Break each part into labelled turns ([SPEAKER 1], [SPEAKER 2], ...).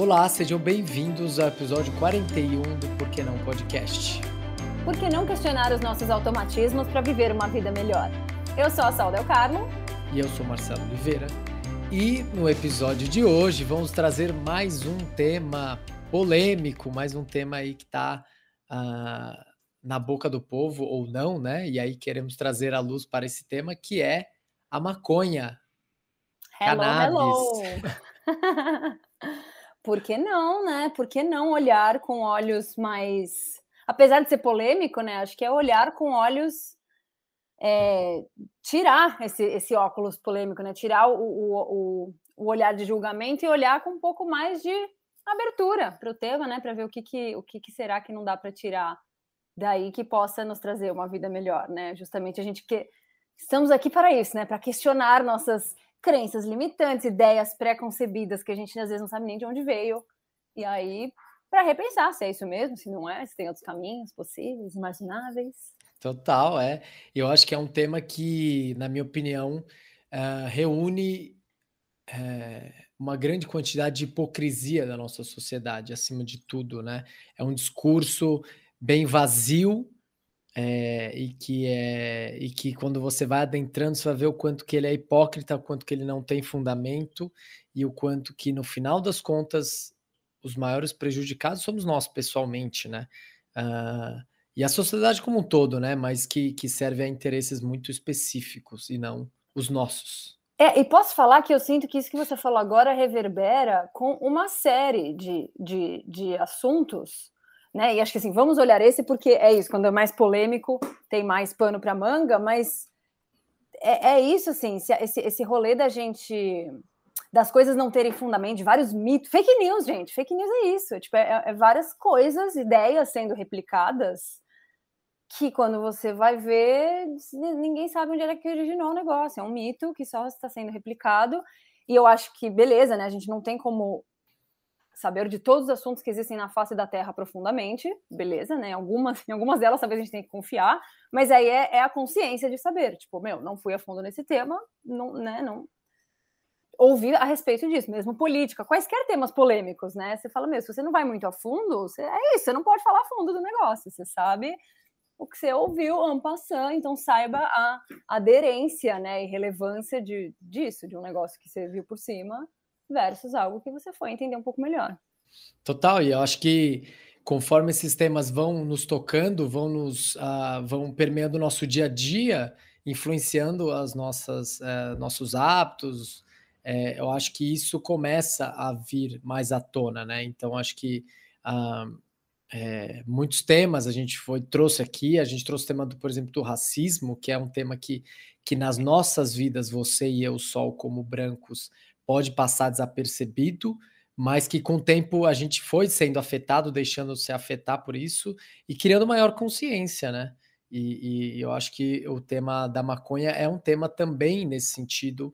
[SPEAKER 1] Olá, sejam bem-vindos ao episódio 41 do Por que Não Podcast.
[SPEAKER 2] Por que não questionar os nossos automatismos para viver uma vida melhor? Eu sou a Sal Del Carmo.
[SPEAKER 1] E eu sou Marcelo Oliveira. E no episódio de hoje vamos trazer mais um tema polêmico, mais um tema aí que está uh, ah, na boca do povo ou não, né? E aí queremos trazer a luz para esse tema que é a maconha.
[SPEAKER 2] Hello, cannabis. hello. por que não, né? Por que não olhar com olhos mais. Apesar de ser polêmico, né? Acho que é olhar com olhos. É, tirar esse, esse óculos polêmico, né? Tirar o, o, o, olhar de julgamento e olhar com um pouco mais de abertura para o tema, né? Para ver o que, que, o que, que será que não dá para tirar daí que possa nos trazer uma vida melhor, né? Justamente a gente que estamos aqui para isso, né? Para questionar nossas crenças limitantes, ideias pré-concebidas que a gente às vezes não sabe nem de onde veio. E aí, para repensar se é isso mesmo, se não é, se tem outros caminhos possíveis, imagináveis.
[SPEAKER 1] Total, é. Eu acho que é um tema que, na minha opinião, uh, reúne uh, uma grande quantidade de hipocrisia da nossa sociedade, acima de tudo, né? É um discurso bem vazio, é, e que é e que quando você vai adentrando você vai ver o quanto que ele é hipócrita, o quanto que ele não tem fundamento e o quanto que no final das contas os maiores prejudicados somos nós pessoalmente, né? Uh, e a sociedade como um todo, né? Mas que, que serve a interesses muito específicos e não os nossos.
[SPEAKER 2] É, e posso falar que eu sinto que isso que você falou agora reverbera com uma série de, de, de assuntos né? E acho que assim, vamos olhar esse porque é isso, quando é mais polêmico, tem mais pano para manga, mas é, é isso, assim, esse, esse rolê da gente das coisas não terem fundamento, de vários mitos, fake news, gente, fake news é isso, tipo, é, é várias coisas, ideias sendo replicadas que quando você vai ver, ninguém sabe onde é que originou o negócio, é um mito que só está sendo replicado, e eu acho que, beleza, né, a gente não tem como saber de todos os assuntos que existem na face da Terra profundamente, beleza, né? Algumas, em algumas delas talvez a gente tenha que confiar, mas aí é, é, a consciência de saber, tipo, meu, não fui a fundo nesse tema, não, né, não ouvir a respeito disso, mesmo política, quaisquer temas polêmicos, né? Você fala, meu, se você não vai muito a fundo, você, é isso, você não pode falar a fundo do negócio, você sabe o que você ouviu en passant, então saiba a aderência, né, e relevância de, disso, de um negócio que você viu por cima, versus algo que você foi entender um pouco melhor.
[SPEAKER 1] Total, e eu acho que conforme esses temas vão nos tocando, vão nos uh, vão permeando o nosso dia a dia, influenciando as nossas uh, nossos hábitos, uh, eu acho que isso começa a vir mais à tona, né? Então acho que é, muitos temas a gente foi trouxe aqui, a gente trouxe o tema do, por exemplo, do racismo, que é um tema que, que nas nossas vidas, você e eu, Sol, como brancos, pode passar desapercebido, mas que com o tempo a gente foi sendo afetado, deixando se afetar por isso e criando maior consciência, né? E, e eu acho que o tema da maconha é um tema também nesse sentido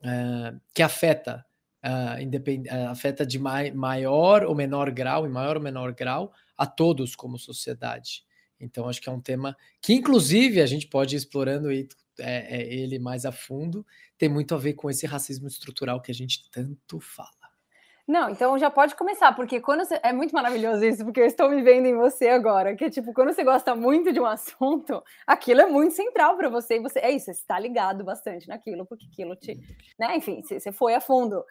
[SPEAKER 1] uh, que afeta, uh, independ... Uh, afeta de mai maior ou menor grau, em maior ou menor grau, a todos como sociedade. Então, acho que é um tema que, inclusive, a gente pode ir explorando e é, é, ele mais a fundo, tem muito a ver com esse racismo estrutural que a gente tanto fala.
[SPEAKER 2] Não, então já pode começar, porque quando você... é muito maravilhoso isso, porque eu estou me vendo em você agora, que é tipo, quando você gosta muito de um assunto, aquilo é muito central para você, e você é isso, você está ligado bastante naquilo, porque aquilo te, né, enfim, você foi a fundo.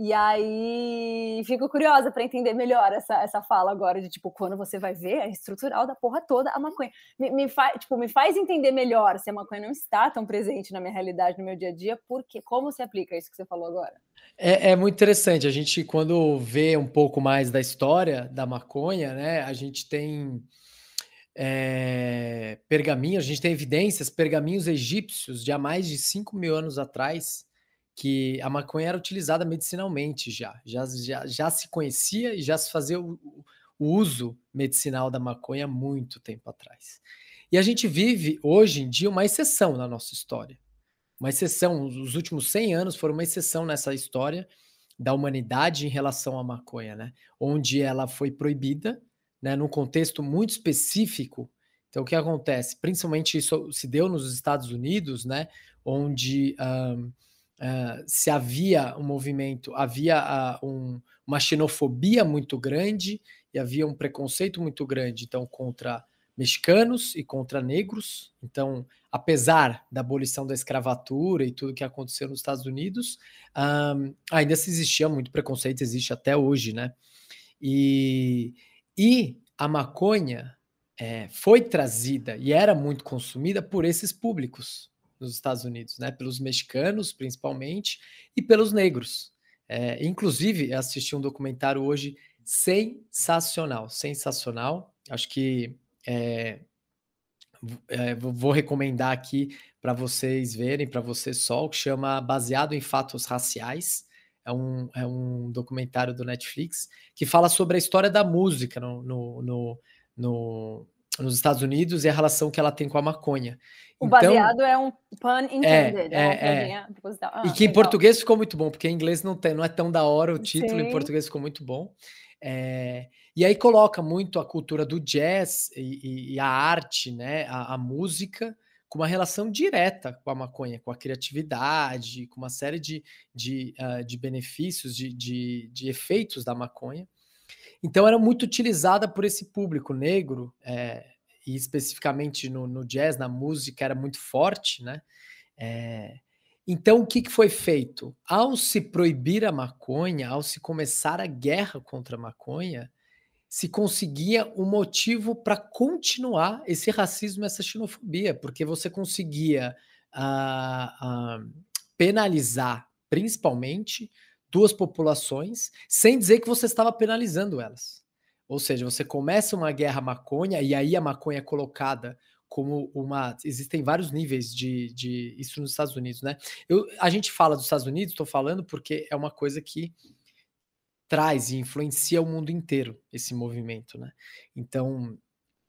[SPEAKER 2] E aí fico curiosa para entender melhor essa, essa fala agora de tipo, quando você vai ver, é estrutural da porra toda a maconha. Me, me, tipo, me faz entender melhor se a maconha não está tão presente na minha realidade, no meu dia a dia, porque como se aplica isso que você falou agora?
[SPEAKER 1] É, é muito interessante. A gente, quando vê um pouco mais da história da maconha, né, a gente tem é, pergaminhos, a gente tem evidências, pergaminhos egípcios de há mais de 5 mil anos atrás que a maconha era utilizada medicinalmente já, já, já, já se conhecia e já se fazia o, o uso medicinal da maconha há muito tempo atrás. E a gente vive hoje em dia uma exceção na nossa história. Uma exceção, os últimos 100 anos foram uma exceção nessa história da humanidade em relação à maconha, né? Onde ela foi proibida, né, num contexto muito específico. Então, o que acontece? Principalmente isso se deu nos Estados Unidos, né? Onde um, uh, se havia um movimento, havia uh, um, uma xenofobia muito grande e havia um preconceito muito grande, então, contra mexicanos e contra negros. Então, apesar da abolição da escravatura e tudo que aconteceu nos Estados Unidos, um, ainda se existia muito preconceito, existe até hoje, né? E, e a maconha é, foi trazida e era muito consumida por esses públicos nos Estados Unidos, né? Pelos mexicanos, principalmente, e pelos negros. É, inclusive, assisti um documentário hoje sensacional, sensacional. Acho que é, é, vou recomendar aqui para vocês verem, para você só, que chama Baseado em Fatos Raciais. É um, é um documentário do Netflix que fala sobre a história da música no, no, no, no nos Estados Unidos e a relação que ela tem com a maconha.
[SPEAKER 2] O então, baseado é um pun intended.
[SPEAKER 1] É, é, é. Ah, e que legal. em português ficou muito bom, porque em inglês não, tem, não é tão da hora o título, Sim. em português ficou muito bom. É, e aí coloca muito a cultura do jazz e, e a arte, né, a, a, música, com uma relação direta com a maconha, com a criatividade, com uma série de, de, uh, de benefícios, de, de, de, efeitos da maconha. Então era muito utilizada por esse público negro, é, e especificamente no, no, jazz, na música, era muito forte, né? É, então, o que, que foi feito? Ao se proibir a maconha, ao se começar a guerra contra a maconha, se conseguia um motivo para continuar esse racismo, essa xenofobia, porque você conseguia uh, uh, penalizar, principalmente, duas populações, sem dizer que você estava penalizando elas. Ou seja, você começa uma guerra maconha, e aí a maconha é colocada como uma. Existem vários níveis de, de isso nos Estados Unidos, né? Eu, a gente fala dos Estados Unidos, estou falando porque é uma coisa que traz e influencia o mundo inteiro esse movimento, né? Então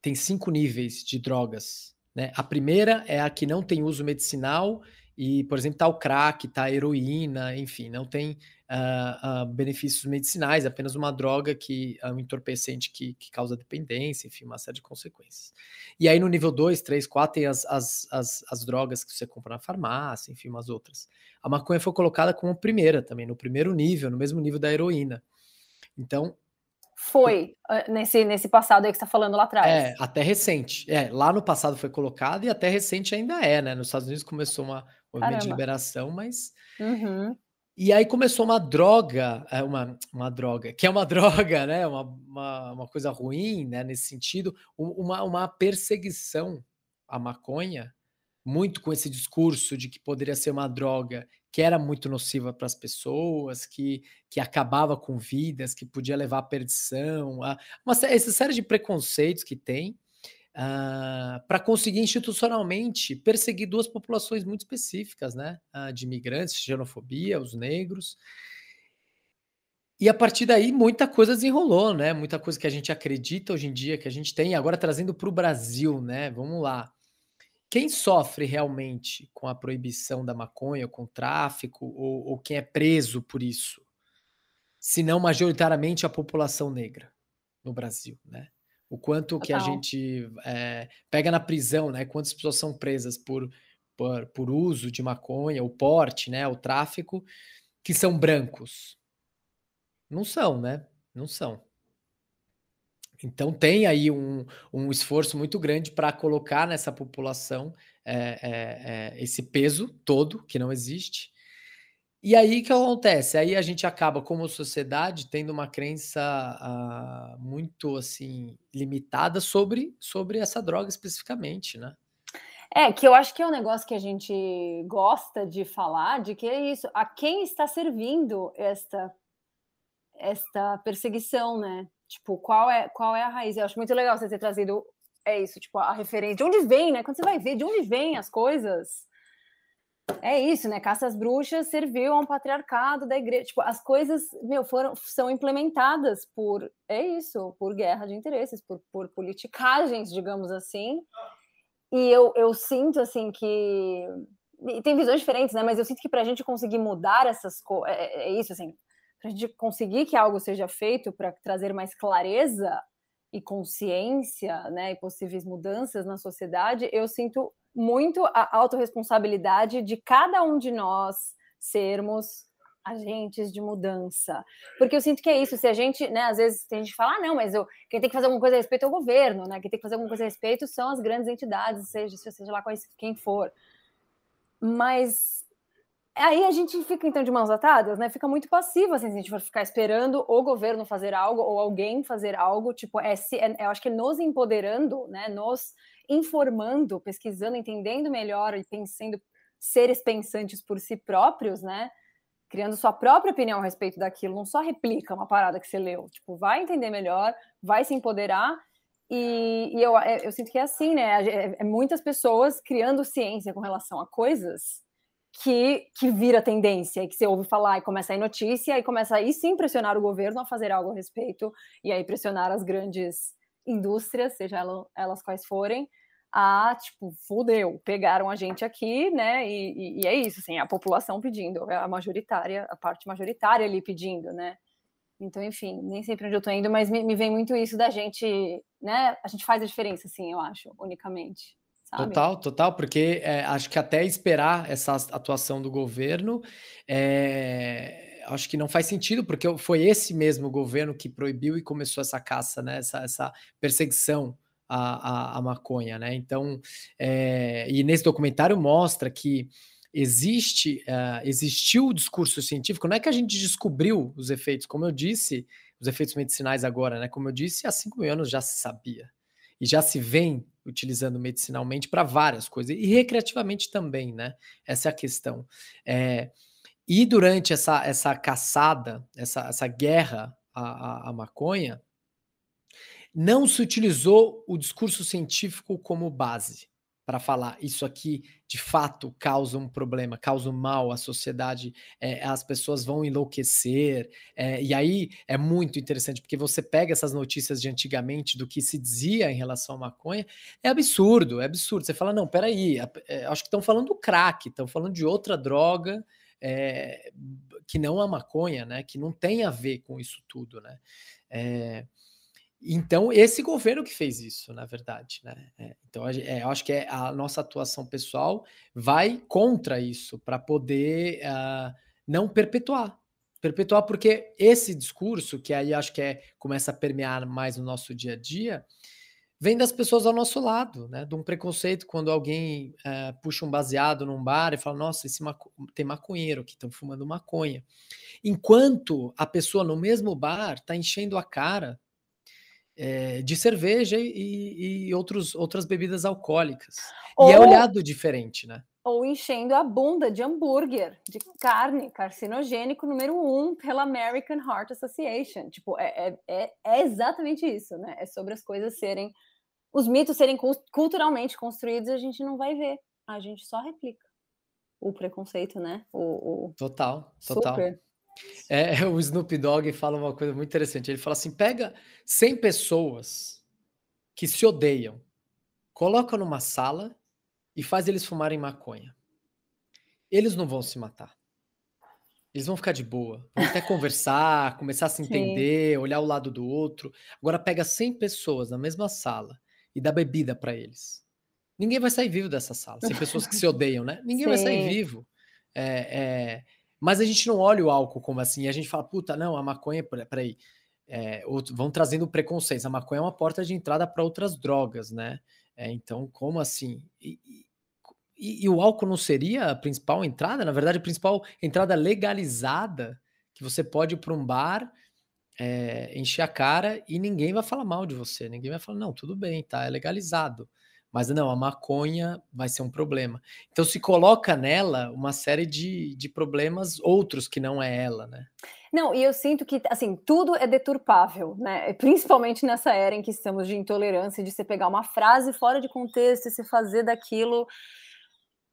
[SPEAKER 1] tem cinco níveis de drogas, né? A primeira é a que não tem uso medicinal e, por exemplo, tá o crack, tá a heroína, enfim, não tem uh, uh, benefícios medicinais, apenas uma droga que é um entorpecente que, que, causa dependência, enfim, uma série de consequências. E aí no nível 2, 3, 4 tem as, as, as, as, drogas que você compra na farmácia, enfim, umas outras. A maconha foi colocada como primeira também, no primeiro nível, no mesmo nível da heroína. Então,
[SPEAKER 2] foi ah, nesse, nesse passado aí que você está falando lá atrás.
[SPEAKER 1] É, até recente. É, lá no passado foi colocado e até recente ainda é, né? Nos Estados Unidos começou uma movimento de liberação, mas
[SPEAKER 2] uhum.
[SPEAKER 1] E aí começou uma droga, é, uma, uma droga, que é uma droga, né? Uma, uma, uma coisa ruim, né? Nesse sentido, uma, uma perseguição à maconha, muito com esse discurso de que poderia ser uma droga que era muito nociva para as pessoas, que, que acabava com vidas, que podia levar à perdição, a, uma, essa série de preconceitos que tem. Uh, para conseguir institucionalmente perseguir duas populações muito específicas, né? Uh, de imigrantes, xenofobia, os negros. E a partir daí muita coisa desenrolou, né? Muita coisa que a gente acredita hoje em dia que a gente tem, agora trazendo para o Brasil, né? Vamos lá. Quem sofre realmente com a proibição da maconha, com o tráfico, ou, ou quem é preso por isso? Se não majoritariamente a população negra no Brasil, né? o quanto Total. que a gente é, pega na prisão, né? Quantas pessoas são presas por, por, por, uso de maconha, o porte, né? O tráfico, que são brancos. Não são, né? Não são. Então tem aí um, um esforço muito grande para colocar nessa população é, é, esse peso todo que não existe e aí que acontece? Aí a gente acaba, como sociedade, tendo uma crença uh, muito assim limitada sobre, sobre essa droga especificamente, né?
[SPEAKER 2] É, que eu acho que é um negócio que a gente gosta de falar, de que é isso, a quem está servindo esta esta perseguição, né? Tipo, qual é qual é a raiz? Eu acho muito legal você ter trazido é isso, tipo, a referência, de onde vem, né? Quando você vai ver de onde vem as coisas, é isso, né? Caça às bruxas serviu a um patriarcado da igreja. Tipo, as coisas, meu, foram, são implementadas por, é isso, por guerra de interesses, por, por politicagens, digamos assim. E eu, eu sinto, assim, que... E tem visões diferentes, né? Mas eu sinto que para a gente conseguir mudar essas coisas... É, é, é, isso, assim. Para a gente conseguir que algo seja feito para trazer mais clareza e consciência, né? E possíveis mudanças na sociedade, eu sinto muito a autorresponsabilidade de cada um de nós sermos agentes de mudança. Porque eu sinto que é isso, se a gente, né, às vezes tem gente que fala, ah, não, mas eu, quem tem que fazer alguma coisa a respeito é o governo, né? Quem tem que fazer alguma coisa a respeito são as grandes entidades, seja, seja lá quem for. Mas aí a gente fica então de mãos atadas, né? Fica muito passivo assim, se a gente for ficar esperando o governo fazer algo ou alguém fazer algo, tipo, é, é eu acho que é nos empoderando, né? Nos informando, pesquisando, entendendo melhor e pensando seres pensantes por si próprios, né? Criando sua própria opinião a respeito daquilo, não só replica uma parada que você leu, tipo, vai entender melhor, vai se empoderar e, e eu, é, eu sinto que é assim, né? É, é muitas pessoas criando ciência com relação a coisas que, que vira tendência, que você ouve falar e começa a ir notícia, e começa aí sim pressionar o governo a fazer algo a respeito, e aí pressionar as grandes indústrias, seja elas, elas quais forem, a tipo, fudeu, pegaram a gente aqui, né? E, e, e, é isso, assim, a população pedindo, a majoritária, a parte majoritária ali pedindo, né? Então, enfim, nem sempre onde eu tô indo, mas me, me vem muito isso da gente, né? A gente faz a diferença, assim, eu acho, unicamente.
[SPEAKER 1] Sabe? Total, total, porque é, acho que até esperar essa atuação do governo, é, acho que não faz sentido, porque foi esse mesmo governo que proibiu e começou essa caça, né? Essa, essa perseguição à, à, à maconha, né? Então, é, e nesse documentário mostra que existe, existiu o discurso científico, não é que a gente descobriu os efeitos, como eu disse, os efeitos medicinais agora, né? Como eu disse, há cinco mil anos já se sabia. E já se vem utilizando medicinalmente para várias coisas, e recreativamente também, né? Essa é a questão. É, e durante essa, essa caçada, essa, essa guerra à, à, à maconha, não se utilizou o discurso científico como base para falar isso aqui de fato causa um problema, causa um mal à sociedade, é, as pessoas vão enlouquecer. É, e aí é muito interessante, porque você pega essas notícias de antigamente do que se dizia em relação à maconha, é absurdo, é absurdo. Você fala, não, peraí, é, acho que estão falando do crack, estão falando de outra droga. É, que não a maconha, né? Que não tem a ver com isso tudo, né? Então, esse governo que fez isso, na verdade, né? É, então, é, eu acho que é, a nossa atuação pessoal vai contra isso, para poder uh, não perpetuar. Perpetuar, porque esse discurso, que aí acho que é, começa a permear mais no nosso dia a dia, vem das pessoas ao nosso lado, né? De um preconceito quando alguém uh, puxa um baseado num bar e fala: Nossa, esse maco... tem maconheiro aqui, estão fumando maconha. Enquanto a pessoa no mesmo bar está enchendo a cara é, de cerveja e, e outros, outras bebidas alcoólicas. Ou, e é olhado diferente, né?
[SPEAKER 2] Ou enchendo a bunda de hambúrguer, de carne, carcinogênico número um pela American Heart Association. Tipo, é, é, é, é exatamente isso, né? É sobre as coisas serem. Os mitos serem culturalmente construídos, a gente não vai ver. A gente só replica o preconceito, né? O,
[SPEAKER 1] o... Total, total. Super. É, o Snoop Dogg fala uma coisa muito interessante. Ele fala assim: pega 100 pessoas que se odeiam, coloca numa sala e faz eles fumarem maconha. Eles não vão se matar. Eles vão ficar de boa, vão até conversar, começar a se entender, Sim. olhar o lado do outro. Agora pega 100 pessoas na mesma sala e dá bebida para eles. Ninguém vai sair vivo dessa sala. 100 pessoas que se odeiam, né? Ninguém Sim. vai sair vivo. É, é, mas a gente não olha o álcool como assim, a gente fala, puta, não, a maconha, peraí, é, vão trazendo preconceitos. A maconha é uma porta de entrada para outras drogas, né? É, então, como assim? E, e, e, o álcool não seria a principal entrada? Na verdade, a principal entrada legalizada, que você pode ir para um bar, é, encher a cara e ninguém vai falar mal de você. Ninguém vai falar, não, tudo bem, tá, é legalizado. Mas não, a maconha vai ser um problema. Então se coloca nela uma série de, de problemas outros que não é ela, né?
[SPEAKER 2] Não, e eu sinto que, assim, tudo é deturpável, né? Principalmente nessa era em que estamos de intolerância, de você pegar uma frase fora de contexto e se fazer daquilo,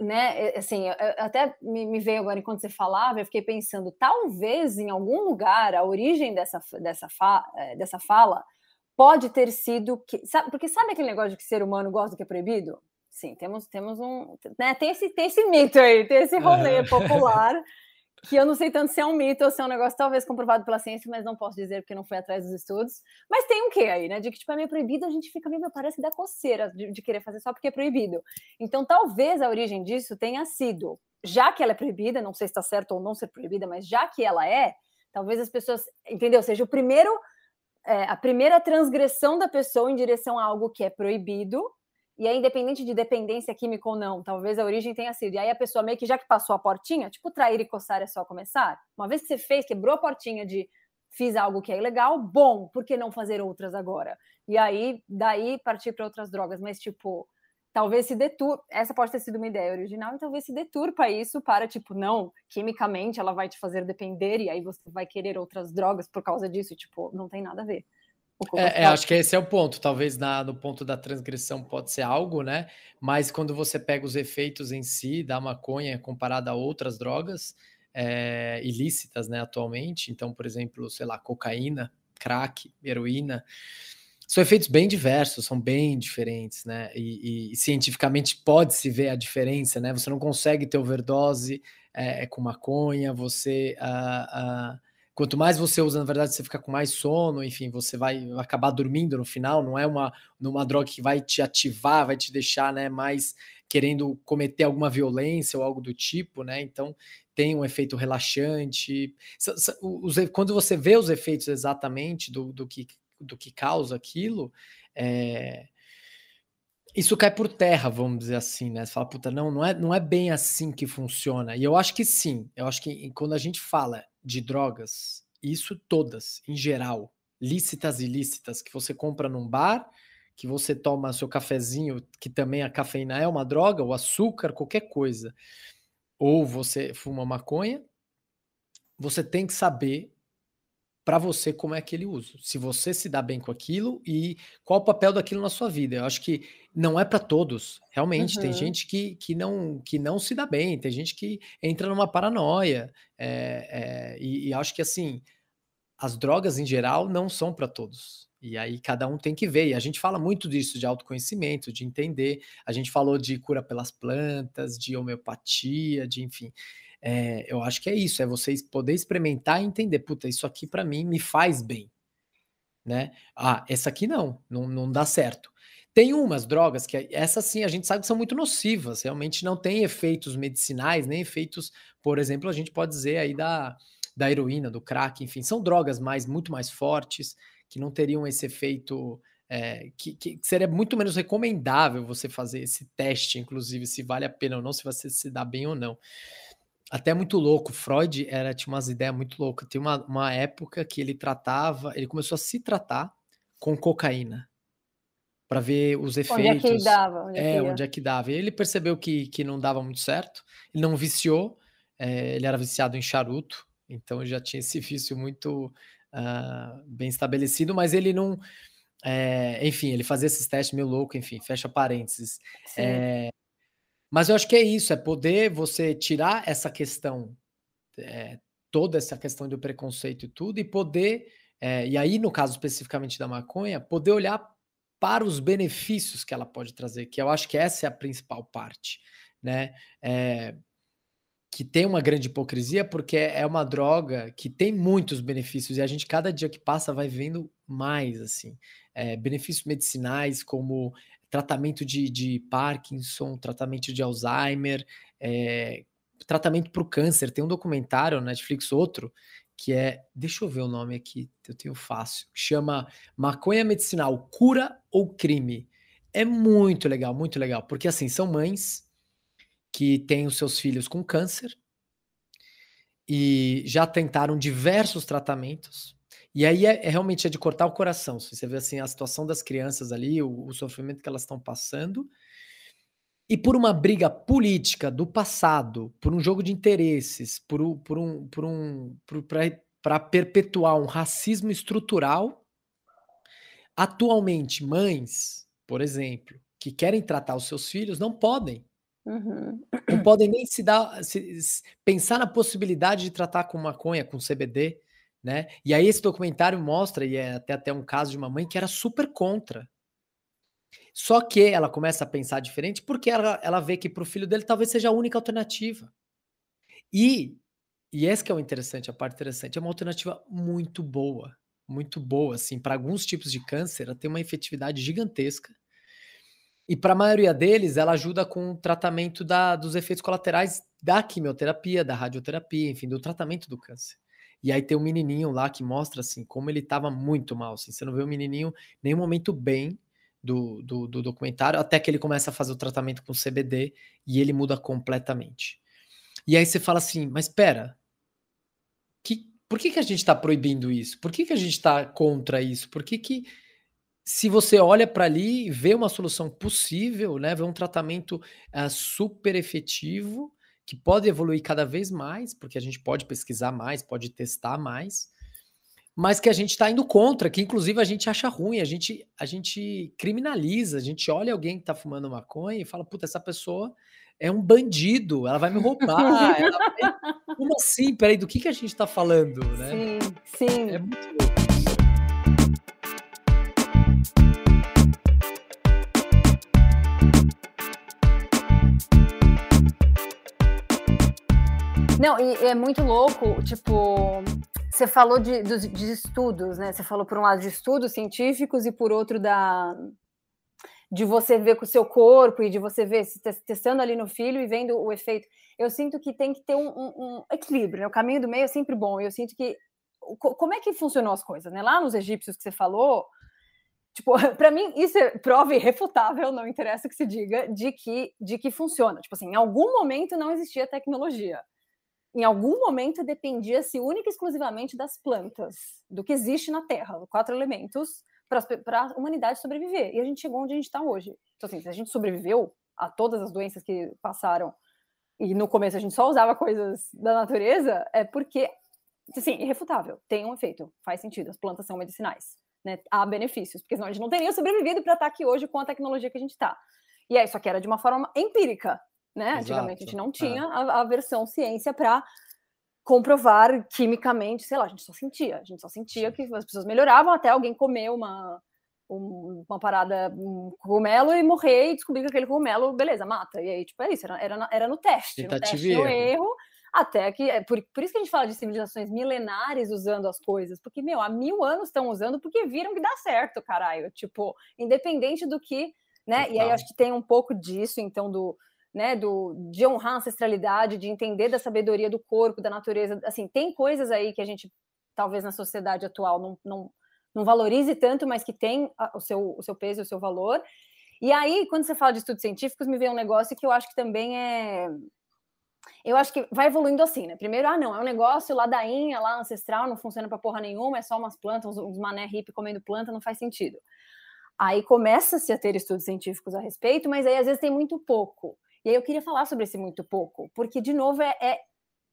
[SPEAKER 2] né? Assim, até me veio agora enquanto você falava, eu fiquei pensando, talvez em algum lugar a origem dessa, dessa, fa, eh, dessa fala pode ter sido que, sabe, porque sabe aquele negócio de que ser humano gosta do que é proibido? Sim, temos, temos um, né, tem esse, tem esse mito aí, tem esse rolê popular que eu não sei tanto se é um mito ou se é um negócio talvez comprovado pela ciência, mas não posso dizer porque não fui atrás dos estudos. Mas tem um quê aí, né? De que tipo é meio proibido, a gente fica meio parece da coceira de, de querer fazer só porque é proibido. Então talvez a origem disso tenha sido já que ela é proibida, não sei se está certo ou não ser proibida, mas já que ela é, talvez as pessoas, entendeu? Seja o primeiro, é, a primeira transgressão da pessoa em direção a algo que é proibido, e é independente de dependência química ou não, talvez a origem tenha sido. E aí a pessoa meio que já que passou a portinha, tipo trair e coçar é só começar. Uma vez que você fez, quebrou a portinha de fiz algo que é ilegal, bom, por que não fazer outras agora? E aí, daí partir para outras drogas, mas tipo, talvez se deturpa, essa pode ter sido uma ideia original, e talvez se deturpa isso para, tipo, não, quimicamente ela vai te fazer depender, e aí você vai querer outras drogas por causa disso, tipo, não tem nada a ver.
[SPEAKER 1] É, é, acho que esse é o ponto. Talvez na, no ponto da transgressão pode ser algo, né? Mas quando você pega os efeitos em si da maconha comparada a outras drogas é, ilícitas, né, atualmente, então, por exemplo, sei lá, cocaína, crack, heroína, são efeitos bem diversos, são bem diferentes, né? E, e cientificamente pode-se ver a diferença, né? Você não consegue ter overdose é, com maconha, você. Uh, uh, quanto mais você usa, na verdade, você fica com mais sono, enfim, você vai acabar dormindo no final, não é uma, uma droga que vai te ativar, vai te deixar né, mais querendo cometer alguma violência ou algo do tipo, né? Então tem um efeito relaxante. Quando você vê os efeitos exatamente do, do, que, do que causa aquilo, é, isso cai por terra, vamos dizer assim, né? Você fala, puta, não, não é, não é bem assim que funciona. E eu acho que sim. Eu acho que quando a gente fala de drogas, isso todas, em geral, lícitas e ilícitas, que você compra num bar, que você toma seu cafezinho, que também a cafeína é uma droga, o açúcar, qualquer coisa, ou você fuma maconha, você tem que saber para você como é aquele uso. Se você se dá bem com aquilo e qual o papel daquilo na sua vida. Eu acho que não é para todos. Realmente, uhum. tem gente que, que, não, que não se dá bem, tem gente que entra numa paranoia. É, é, e, e acho que assim, as drogas em geral não são para todos. E aí cada um tem que ver. E a gente fala muito disso, de autoconhecimento, de entender. A gente falou de cura pelas plantas, de homeopatia, de enfim. É, eu acho que é isso, é vocês poder experimentar e entender, puta, isso aqui para mim me faz bem, né? Ah, essa aqui não, não, não dá certo. Tem umas drogas que essas sim a gente sabe que são muito nocivas, realmente não tem efeitos medicinais, nem efeitos, por exemplo, a gente pode dizer aí da, da heroína, do crack, enfim, são drogas mais muito mais fortes que não teriam esse efeito é, que, que, seria muito menos recomendável você fazer esse teste, inclusive, se vale a pena ou não, se você se dá bem ou não até muito louco. Freud era, tinha umas ideias muito loucas. Tem uma, uma época que ele tratava, ele começou a se tratar com cocaína para ver os efeitos. Onde é
[SPEAKER 2] que dava? Onde
[SPEAKER 1] é, é onde é que dava. E ele percebeu que, que não dava muito certo. Ele não viciou. É, ele era viciado em charuto, então já tinha esse vício muito uh, bem estabelecido, mas ele não. É, enfim, ele fazia esses testes meio louco, enfim, fecha parênteses. É, mas eu acho que é isso, é poder você tirar essa questão, é, toda essa questão do preconceito e tudo, e poder, é, e aí no caso especificamente da maconha, poder olhar para os benefícios que ela pode trazer, que eu acho que essa é a principal parte, né? É, que tem uma grande hipocrisia, porque é uma droga que tem muitos benefícios, e a gente, cada dia que passa, vai vendo mais, assim, é, benefícios medicinais, como tratamento de, de Parkinson, tratamento de Alzheimer, é, tratamento para o câncer. Tem um documentário na Netflix, outro, que é, deixa eu ver o nome aqui, eu tenho fácil, chama Maconha Medicinal, Cura ou Crime. É muito legal, muito legal, porque assim, são mães que têm os seus filhos com câncer e já tentaram diversos tratamentos, e aí é, é, realmente é de cortar o coração. Se você vê assim a situação das crianças ali, o, o sofrimento que elas estão passando, e por uma briga política do passado, por um jogo de interesses, por, por um, por um, para perpetuar um racismo estrutural, atualmente mães, por exemplo, que querem tratar os seus filhos não podem. Uhum. Não podem nem se dar, se, pensar na possibilidade de tratar com maconha, com CBD, né? E aí esse documentário mostra, e é até, até um caso de uma mãe que era super contra. Só que ela começa a pensar diferente porque ela, ela vê que para o filho dele talvez seja a única alternativa. E, e esse que é o interessante, a parte interessante, é uma alternativa muito boa, muito boa, assim, para alguns tipos de câncer, ela tem uma efetividade gigantesca. E para a maioria deles, ela ajuda com o tratamento da, dos efeitos colaterais da quimioterapia, da radioterapia, enfim, do tratamento do câncer. E aí tem um menininho lá que mostra assim como ele estava muito mal. Assim, você não vê o menininho nenhum momento bem do, do, do, documentário, até que ele começa a fazer o tratamento com CBD e ele muda completamente. E aí você fala assim, mas espera, que, por que, que a gente está proibindo isso? Por que, que a gente está contra isso? Por que, que se você olha para ali e vê uma solução possível, né, vê um tratamento uh, super efetivo, que pode evoluir cada vez mais, porque a gente pode pesquisar mais, pode testar mais, mas que a gente está indo contra, que inclusive a gente acha ruim, a gente, a gente criminaliza, a gente olha alguém que está fumando maconha e fala, puta, essa pessoa é um bandido, ela vai me roubar. vai... Como assim? Peraí, do que, que a gente está falando, né?
[SPEAKER 2] Sim, sim.
[SPEAKER 1] É muito louco.
[SPEAKER 2] Não, e é muito louco, tipo, você falou de, de, de, estudos, né? Você falou por um lado de estudos científicos e por outro da de você ver com o seu corpo e de você ver se testando ali no filho e vendo o efeito. Eu sinto que tem que ter um, um, um equilíbrio, né? O caminho do meio é sempre bom. Eu sinto que como é que funcionou as coisas, né? Lá nos egípcios que você falou, tipo, para mim isso é prova irrefutável, não interessa o que se diga, de que de que funciona. Tipo assim, em algum momento não existia tecnologia em algum momento dependia-se única e exclusivamente das plantas, do que existe na Terra, quatro elementos para a humanidade sobreviver. E a gente chegou onde a gente está hoje. Então, assim, se a gente sobreviveu a todas as doenças que passaram e no começo a gente só usava coisas da natureza, é porque, assim, irrefutável, tem um efeito, faz sentido, as plantas são medicinais, né? Há benefícios, porque senão a gente não teria sobrevivido para estar tá aqui hoje com a tecnologia que a gente está. E aí, só que era de uma forma empírica, né? Exato. Antigamente a gente não tinha é. a, a versão ciência para comprovar quimicamente, sei lá, a gente só sentia, a gente só sentia que as pessoas melhoravam até alguém comer uma, uma parada, um cogumelo e morrer e descobrir que aquele cogumelo, beleza, mata. E aí, tipo, é isso, era, era, era no teste, no teste, no erro, até que, é por, por isso que a gente fala de civilizações milenares usando as coisas, porque, meu, há mil anos estão usando porque viram que dá certo, caralho, tipo, independente do que, né, Total. e aí acho que tem um pouco disso, então, do, né, do, de honrar a ancestralidade, de entender da sabedoria do corpo, da natureza. Assim, tem coisas aí que a gente, talvez na sociedade atual, não, não, não valorize tanto, mas que tem o seu, o seu peso o seu valor. E aí, quando você fala de estudos científicos, me vem um negócio que eu acho que também é. Eu acho que vai evoluindo assim, né? Primeiro, ah, não, é um negócio ladainha, lá ancestral, não funciona para porra nenhuma, é só umas plantas, uns mané hippie comendo planta, não faz sentido. Aí começa-se a ter estudos científicos a respeito, mas aí às vezes tem muito pouco. E aí eu queria falar sobre esse muito pouco, porque, de novo, é, é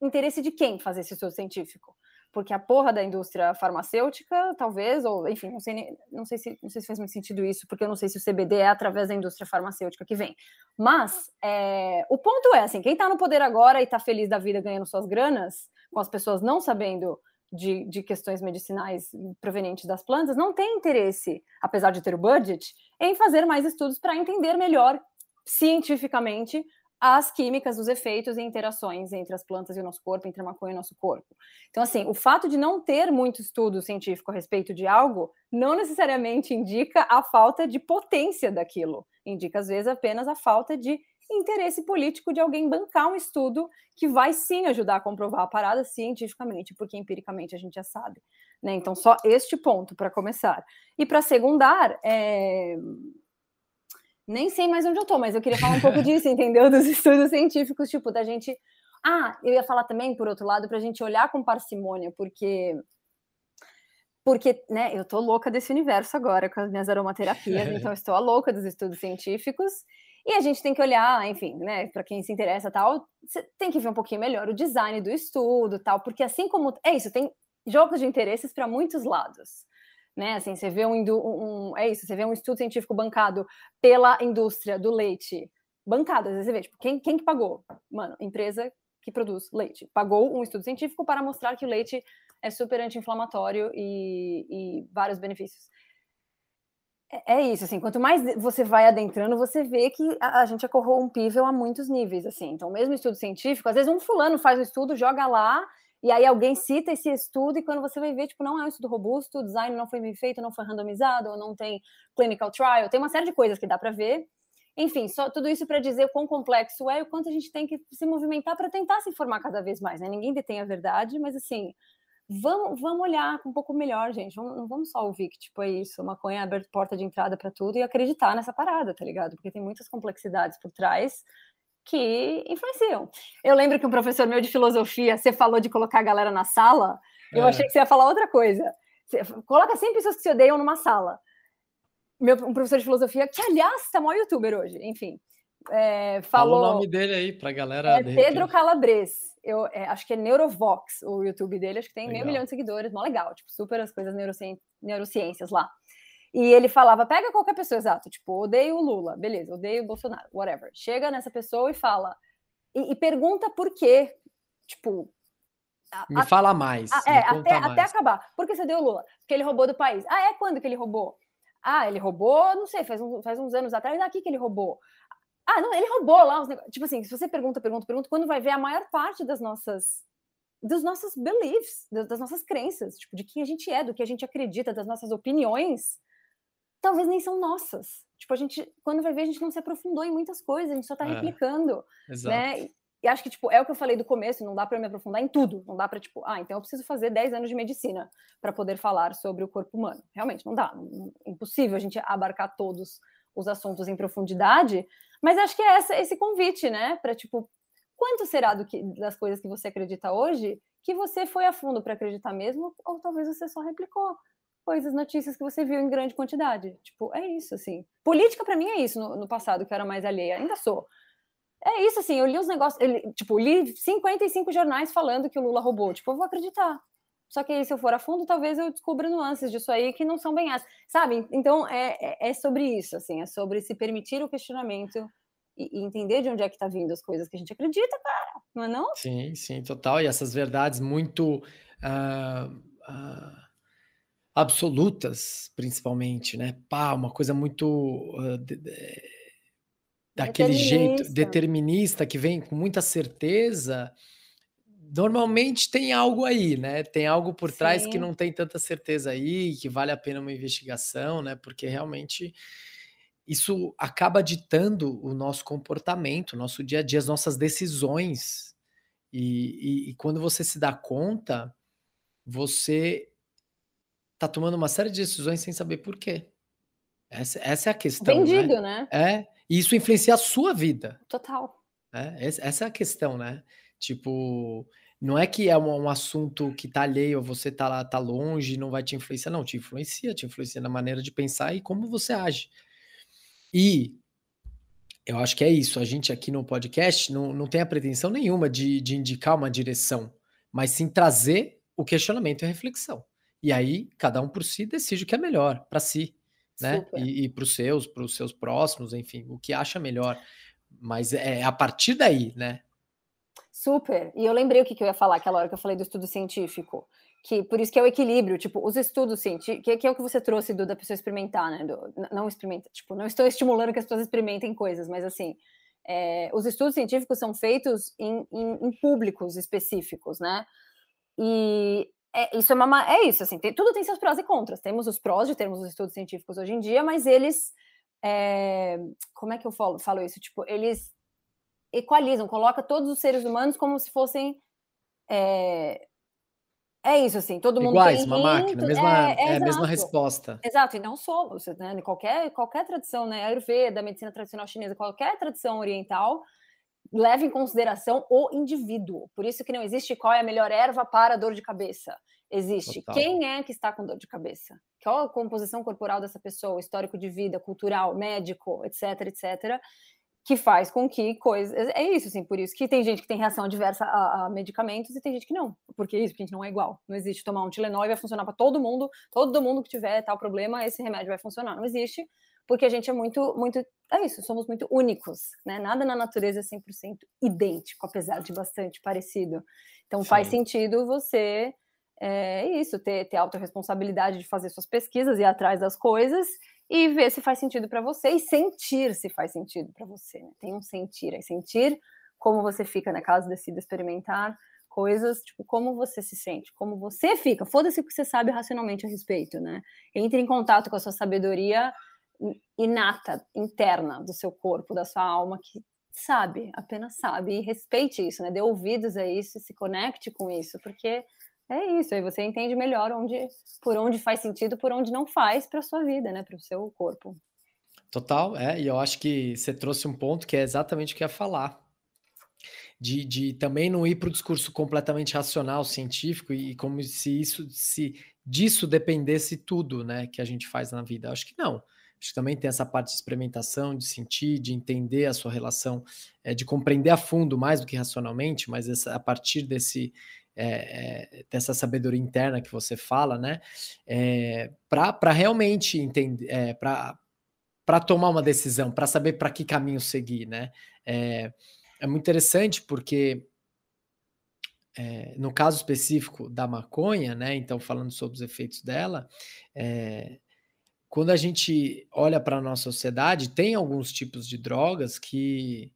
[SPEAKER 2] interesse de quem fazer esse estudo científico? Porque a porra da indústria farmacêutica, talvez, ou enfim, não sei, não sei, se, não sei se faz muito sentido isso, porque eu não sei se o CBD é através da indústria farmacêutica que vem. Mas é, o ponto é assim: quem está no poder agora e está feliz da vida ganhando suas granas, com as pessoas não sabendo de, de, questões medicinais provenientes das plantas, não tem interesse, apesar de ter o budget, em fazer mais estudos para entender melhor cientificamente as químicas, os efeitos e interações entre as plantas e o nosso corpo, entre a maconha e o nosso corpo. Então, assim, o fato de não ter muito estudo científico a respeito de algo não necessariamente indica a falta de potência daquilo. Indica, às vezes, apenas a falta de interesse político de alguém bancar um estudo que vai sim ajudar a comprovar a parada cientificamente, porque empiricamente a gente já sabe. Né? Então, só este ponto para começar. E para secundar, é nem sei mais onde eu tô, mas eu queria falar um pouco disso, entendeu? Dos estudos científicos, tipo, da gente. Ah, eu ia falar também, por outro lado, para a gente olhar com parcimônia, porque. Porque, né, eu tô louca desse universo agora com as minhas aromaterapias, então eu estou a louca dos estudos científicos. E a gente tem que olhar, enfim, né, para quem se interessa tal, você tem que ver um pouquinho melhor o design do estudo, tal, porque assim como é isso, tem jogos de interesses para muitos lados né? Assim, você vê um, um, é isso, você vê um estudo científico bancado pela indústria do leite, bancado, às vezes você vê, tipo, quem, quem que pagou? Mano, empresa que produz leite. Pagou um estudo científico para mostrar que o leite é super anti-inflamatório e, e, vários benefícios. É, é, isso, assim, quanto mais você vai adentrando, você vê que a, a, gente é corrompível a muitos níveis, assim. Então, mesmo estudo científico, às vezes um fulano faz um estudo, joga lá e aí alguém cita esse estudo e quando você vai ver, tipo, não é um estudo robusto, o design não foi bem feito, não foi randomizado, não tem clinical trial, tem uma série de coisas que dá para ver. Enfim, só tudo isso para dizer o quão complexo é e o quanto a gente tem que se movimentar para tentar se informar cada vez mais, né? Ninguém detém a verdade, mas assim, vamos, vamos olhar um pouco melhor, gente. Vamos, não vamos só ouvir que, tipo, é isso, maconha é aberta porta de entrada para tudo e acreditar nessa parada, tá ligado? Porque tem muitas complexidades por trás que influenciam. Eu lembro que um professor meu de filosofia, você falou de colocar a galera na sala, eu é. achei que você ia falar outra coisa. Você coloca 100 pessoas que se odeiam numa sala. Meu, um professor de filosofia, que aliás está maior youtuber hoje, enfim. É, falou.
[SPEAKER 1] Fala o nome dele aí para galera.
[SPEAKER 2] É Pedro Calabres. Eu é, acho que é Neurovox o YouTube dele, acho que tem legal. meio milhão de seguidores, mó legal, tipo, super as coisas neurociências lá. E ele falava: pega qualquer pessoa, exato, tipo, odeio o Lula, beleza, odeio o Bolsonaro, whatever. Chega nessa pessoa e fala, e, e pergunta por quê. Tipo.
[SPEAKER 1] Me a, fala mais.
[SPEAKER 2] A, é, até, mais. até acabar. Por que você deu o Lula? Porque ele roubou do país. Ah, é quando que ele roubou? Ah, ele roubou, não sei, faz, um, faz uns anos atrás, aqui que ele roubou. Ah, não, ele roubou lá os negócios. Tipo assim, se você pergunta, pergunta, pergunta, quando vai ver a maior parte das nossas dos nossos beliefs, das nossas crenças, tipo, de quem a gente é, do que a gente acredita, das nossas opiniões, talvez nem são nossas. Tipo, a gente, quando vai ver, a gente não se aprofundou em muitas coisas, a gente só tá é, replicando, exato. né? E acho que, tipo, é o que eu falei do começo, não dá para me aprofundar em tudo. Não dá para, tipo, ah, então eu preciso fazer 10 anos de medicina para poder falar sobre o corpo humano. Realmente, não dá. É impossível a gente abarcar todos os assuntos em profundidade. Mas acho que é essa, esse convite, né? Para, tipo, quanto será do que, das coisas que você acredita hoje que você foi a fundo para acreditar mesmo? Ou talvez você só replicou coisas, notícias que você viu em grande quantidade. Tipo, é isso, assim. Política, para mim, é isso no, no, passado, que eu era mais alheia. Ainda sou. É isso, assim, eu li os negócios, eu, tipo, li 55 jornais falando que o Lula roubou. Tipo, eu vou acreditar. Só que aí, se eu for a fundo, talvez eu descubra nuances disso aí que não são bem as, sabe? Então, é, é, é sobre isso, assim, é sobre se permitir o questionamento e, e entender de onde é que tá vindo as coisas que a gente acredita, cara, não é não?
[SPEAKER 1] Sim, sim, total. E essas verdades muito... Uh, uh absolutas, principalmente, né? Pá, uma coisa muito uh, de, de, daquele jeito determinista que vem com muita certeza. Normalmente tem algo aí, né? Tem algo por Sim. trás que não tem tanta certeza aí, que vale a pena uma investigação, né? Porque realmente isso acaba ditando o nosso comportamento, o nosso dia a dia, as nossas decisões. E, e, e quando você se dá conta, você tá tomando uma série de decisões sem saber por quê. Essa, essa é a questão.
[SPEAKER 2] Né? Vendido, né?
[SPEAKER 1] né? É. E isso influencia a sua vida.
[SPEAKER 2] Total.
[SPEAKER 1] É, essa é a questão, né? Tipo, não é que é um, um, assunto que tá alheio, você tá lá, tá longe, não vai te influenciar, não, te influencia, te influencia na maneira de pensar e como você age. E eu acho que é isso, a gente aqui no podcast não, não tem a pretensão nenhuma de, de indicar uma direção, mas sim trazer o questionamento e a reflexão. E aí, cada um por si decide o que é melhor para si, né? Super. E, e para os seus, para os seus próximos, enfim, o que acha melhor. Mas é a partir daí, né?
[SPEAKER 2] Super. E eu lembrei o que, que eu ia falar aquela hora que eu falei do estudo científico. Que por isso que é o equilíbrio, tipo, os estudos científicos, que, que é o que você trouxe do, da pessoa experimentar, né? Do, não experimenta, tipo, não estou estimulando que as pessoas experimentem coisas, mas assim, é, os estudos científicos são feitos em, em, em públicos específicos, né? E é, isso é, uma, é isso, assim, tem, tudo tem seus prós e contras. Temos os prós de termos os estudos científicos hoje em dia, mas eles, é, como é que eu falo, falo isso? Tipo, eles equalizam, coloca todos os seres humanos como se fossem é, é isso, assim, todo mundo
[SPEAKER 1] Iguais, tem uma máquina, mesma, é, é, é a mesma resposta.
[SPEAKER 2] Exato, e não somos, né? Qualquer, qualquer tradição, né? Ayurveda, medicina tradicional chinesa, qualquer tradição oriental leva em consideração o indivíduo. Por isso que não existe qual é a melhor erva para dor de cabeça. Existe Total. quem é que está com dor de cabeça, qual a composição corporal dessa pessoa, histórico de vida, cultural, médico, etc, etc, que faz com que coisas. É isso, assim, por isso que tem gente que tem reação adversa a, a, medicamentos e tem gente que não. Porque é isso, porque a gente não é igual. Não existe tomar um Tilenol e vai funcionar para todo mundo, todo mundo que tiver tal problema, esse remédio vai funcionar. Não existe, porque a gente é muito, muito, é isso, somos muito únicos, né? Nada na natureza é 100% idêntico, apesar de bastante parecido. Então Sim. faz sentido você, é isso, ter, ter autorresponsabilidade de fazer suas pesquisas, ir atrás das coisas e ver se faz sentido para você e sentir se faz sentido para você. Né? Tem um sentir, é sentir como você fica, né? Caso decida experimentar coisas, tipo, como você se sente, como você fica. Foda-se o que você sabe racionalmente a respeito, né? Entre em contato com a sua sabedoria inata, interna do seu corpo, da sua alma, que sabe, apenas sabe, e respeite isso, né? Dê ouvidos a isso, se conecte com isso, porque é isso, aí você entende melhor onde, por onde faz sentido, por onde não faz para sua vida, né? Para o seu corpo.
[SPEAKER 1] Total, é, e eu acho que você trouxe um ponto que é exatamente o que ia falar. De, de também não ir para o discurso completamente racional, científico, e como se isso se disso dependesse tudo, né, que a gente faz na vida. Acho que não. Acho que também tem essa parte de experimentação, de sentir, de entender a sua relação, é, de compreender a fundo mais do que racionalmente, mas essa, a partir desse é, dessa sabedoria interna que você fala, né? É, para realmente entender, é, para tomar uma decisão, para saber para que caminho seguir, né? É, é muito interessante porque é, no caso específico da maconha, né? Então, falando sobre os efeitos dela, é, quando a gente olha para a nossa sociedade, tem alguns tipos de drogas que,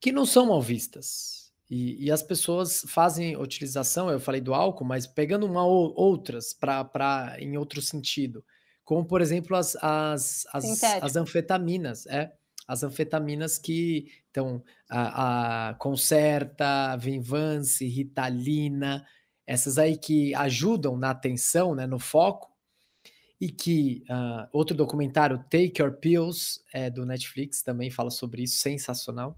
[SPEAKER 1] que não são mal vistas. E, e as pessoas fazem utilização, eu falei do álcool, mas pegando uma ou outras para em outro sentido. Como, por exemplo, as, as, as, as anfetaminas, é as anfetaminas que então a, a Concerta, Venvance, Ritalina, essas aí que ajudam na atenção, né, no foco, e que uh, outro documentário, Take Your Pills, é, do Netflix, também fala sobre isso, sensacional.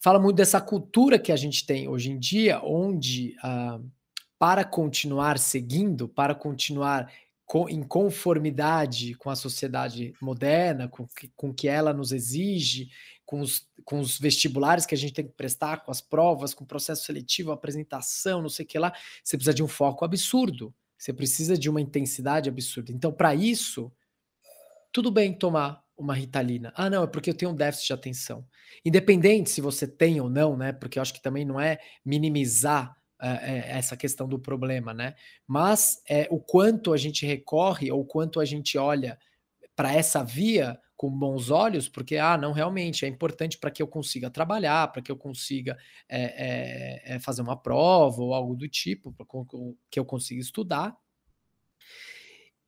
[SPEAKER 1] Fala muito dessa cultura que a gente tem hoje em dia, onde uh, para continuar seguindo, para continuar em conformidade com a sociedade moderna, com que, com que ela nos exige, com os, com os vestibulares que a gente tem que prestar, com as provas, com o processo seletivo, apresentação, não sei o que lá, você precisa de um foco absurdo, você precisa de uma intensidade absurda. Então, para isso, tudo bem tomar uma ritalina. Ah, não, é porque eu tenho um déficit de atenção. Independente se você tem ou não, né? Porque eu acho que também não é minimizar é, essa questão do problema, né? Mas é, o quanto a gente recorre ou quanto a gente olha para essa via com bons olhos, porque, ah, não, realmente é importante para que eu consiga trabalhar, para que eu consiga é, é, fazer uma prova ou algo do tipo, para que eu consiga estudar.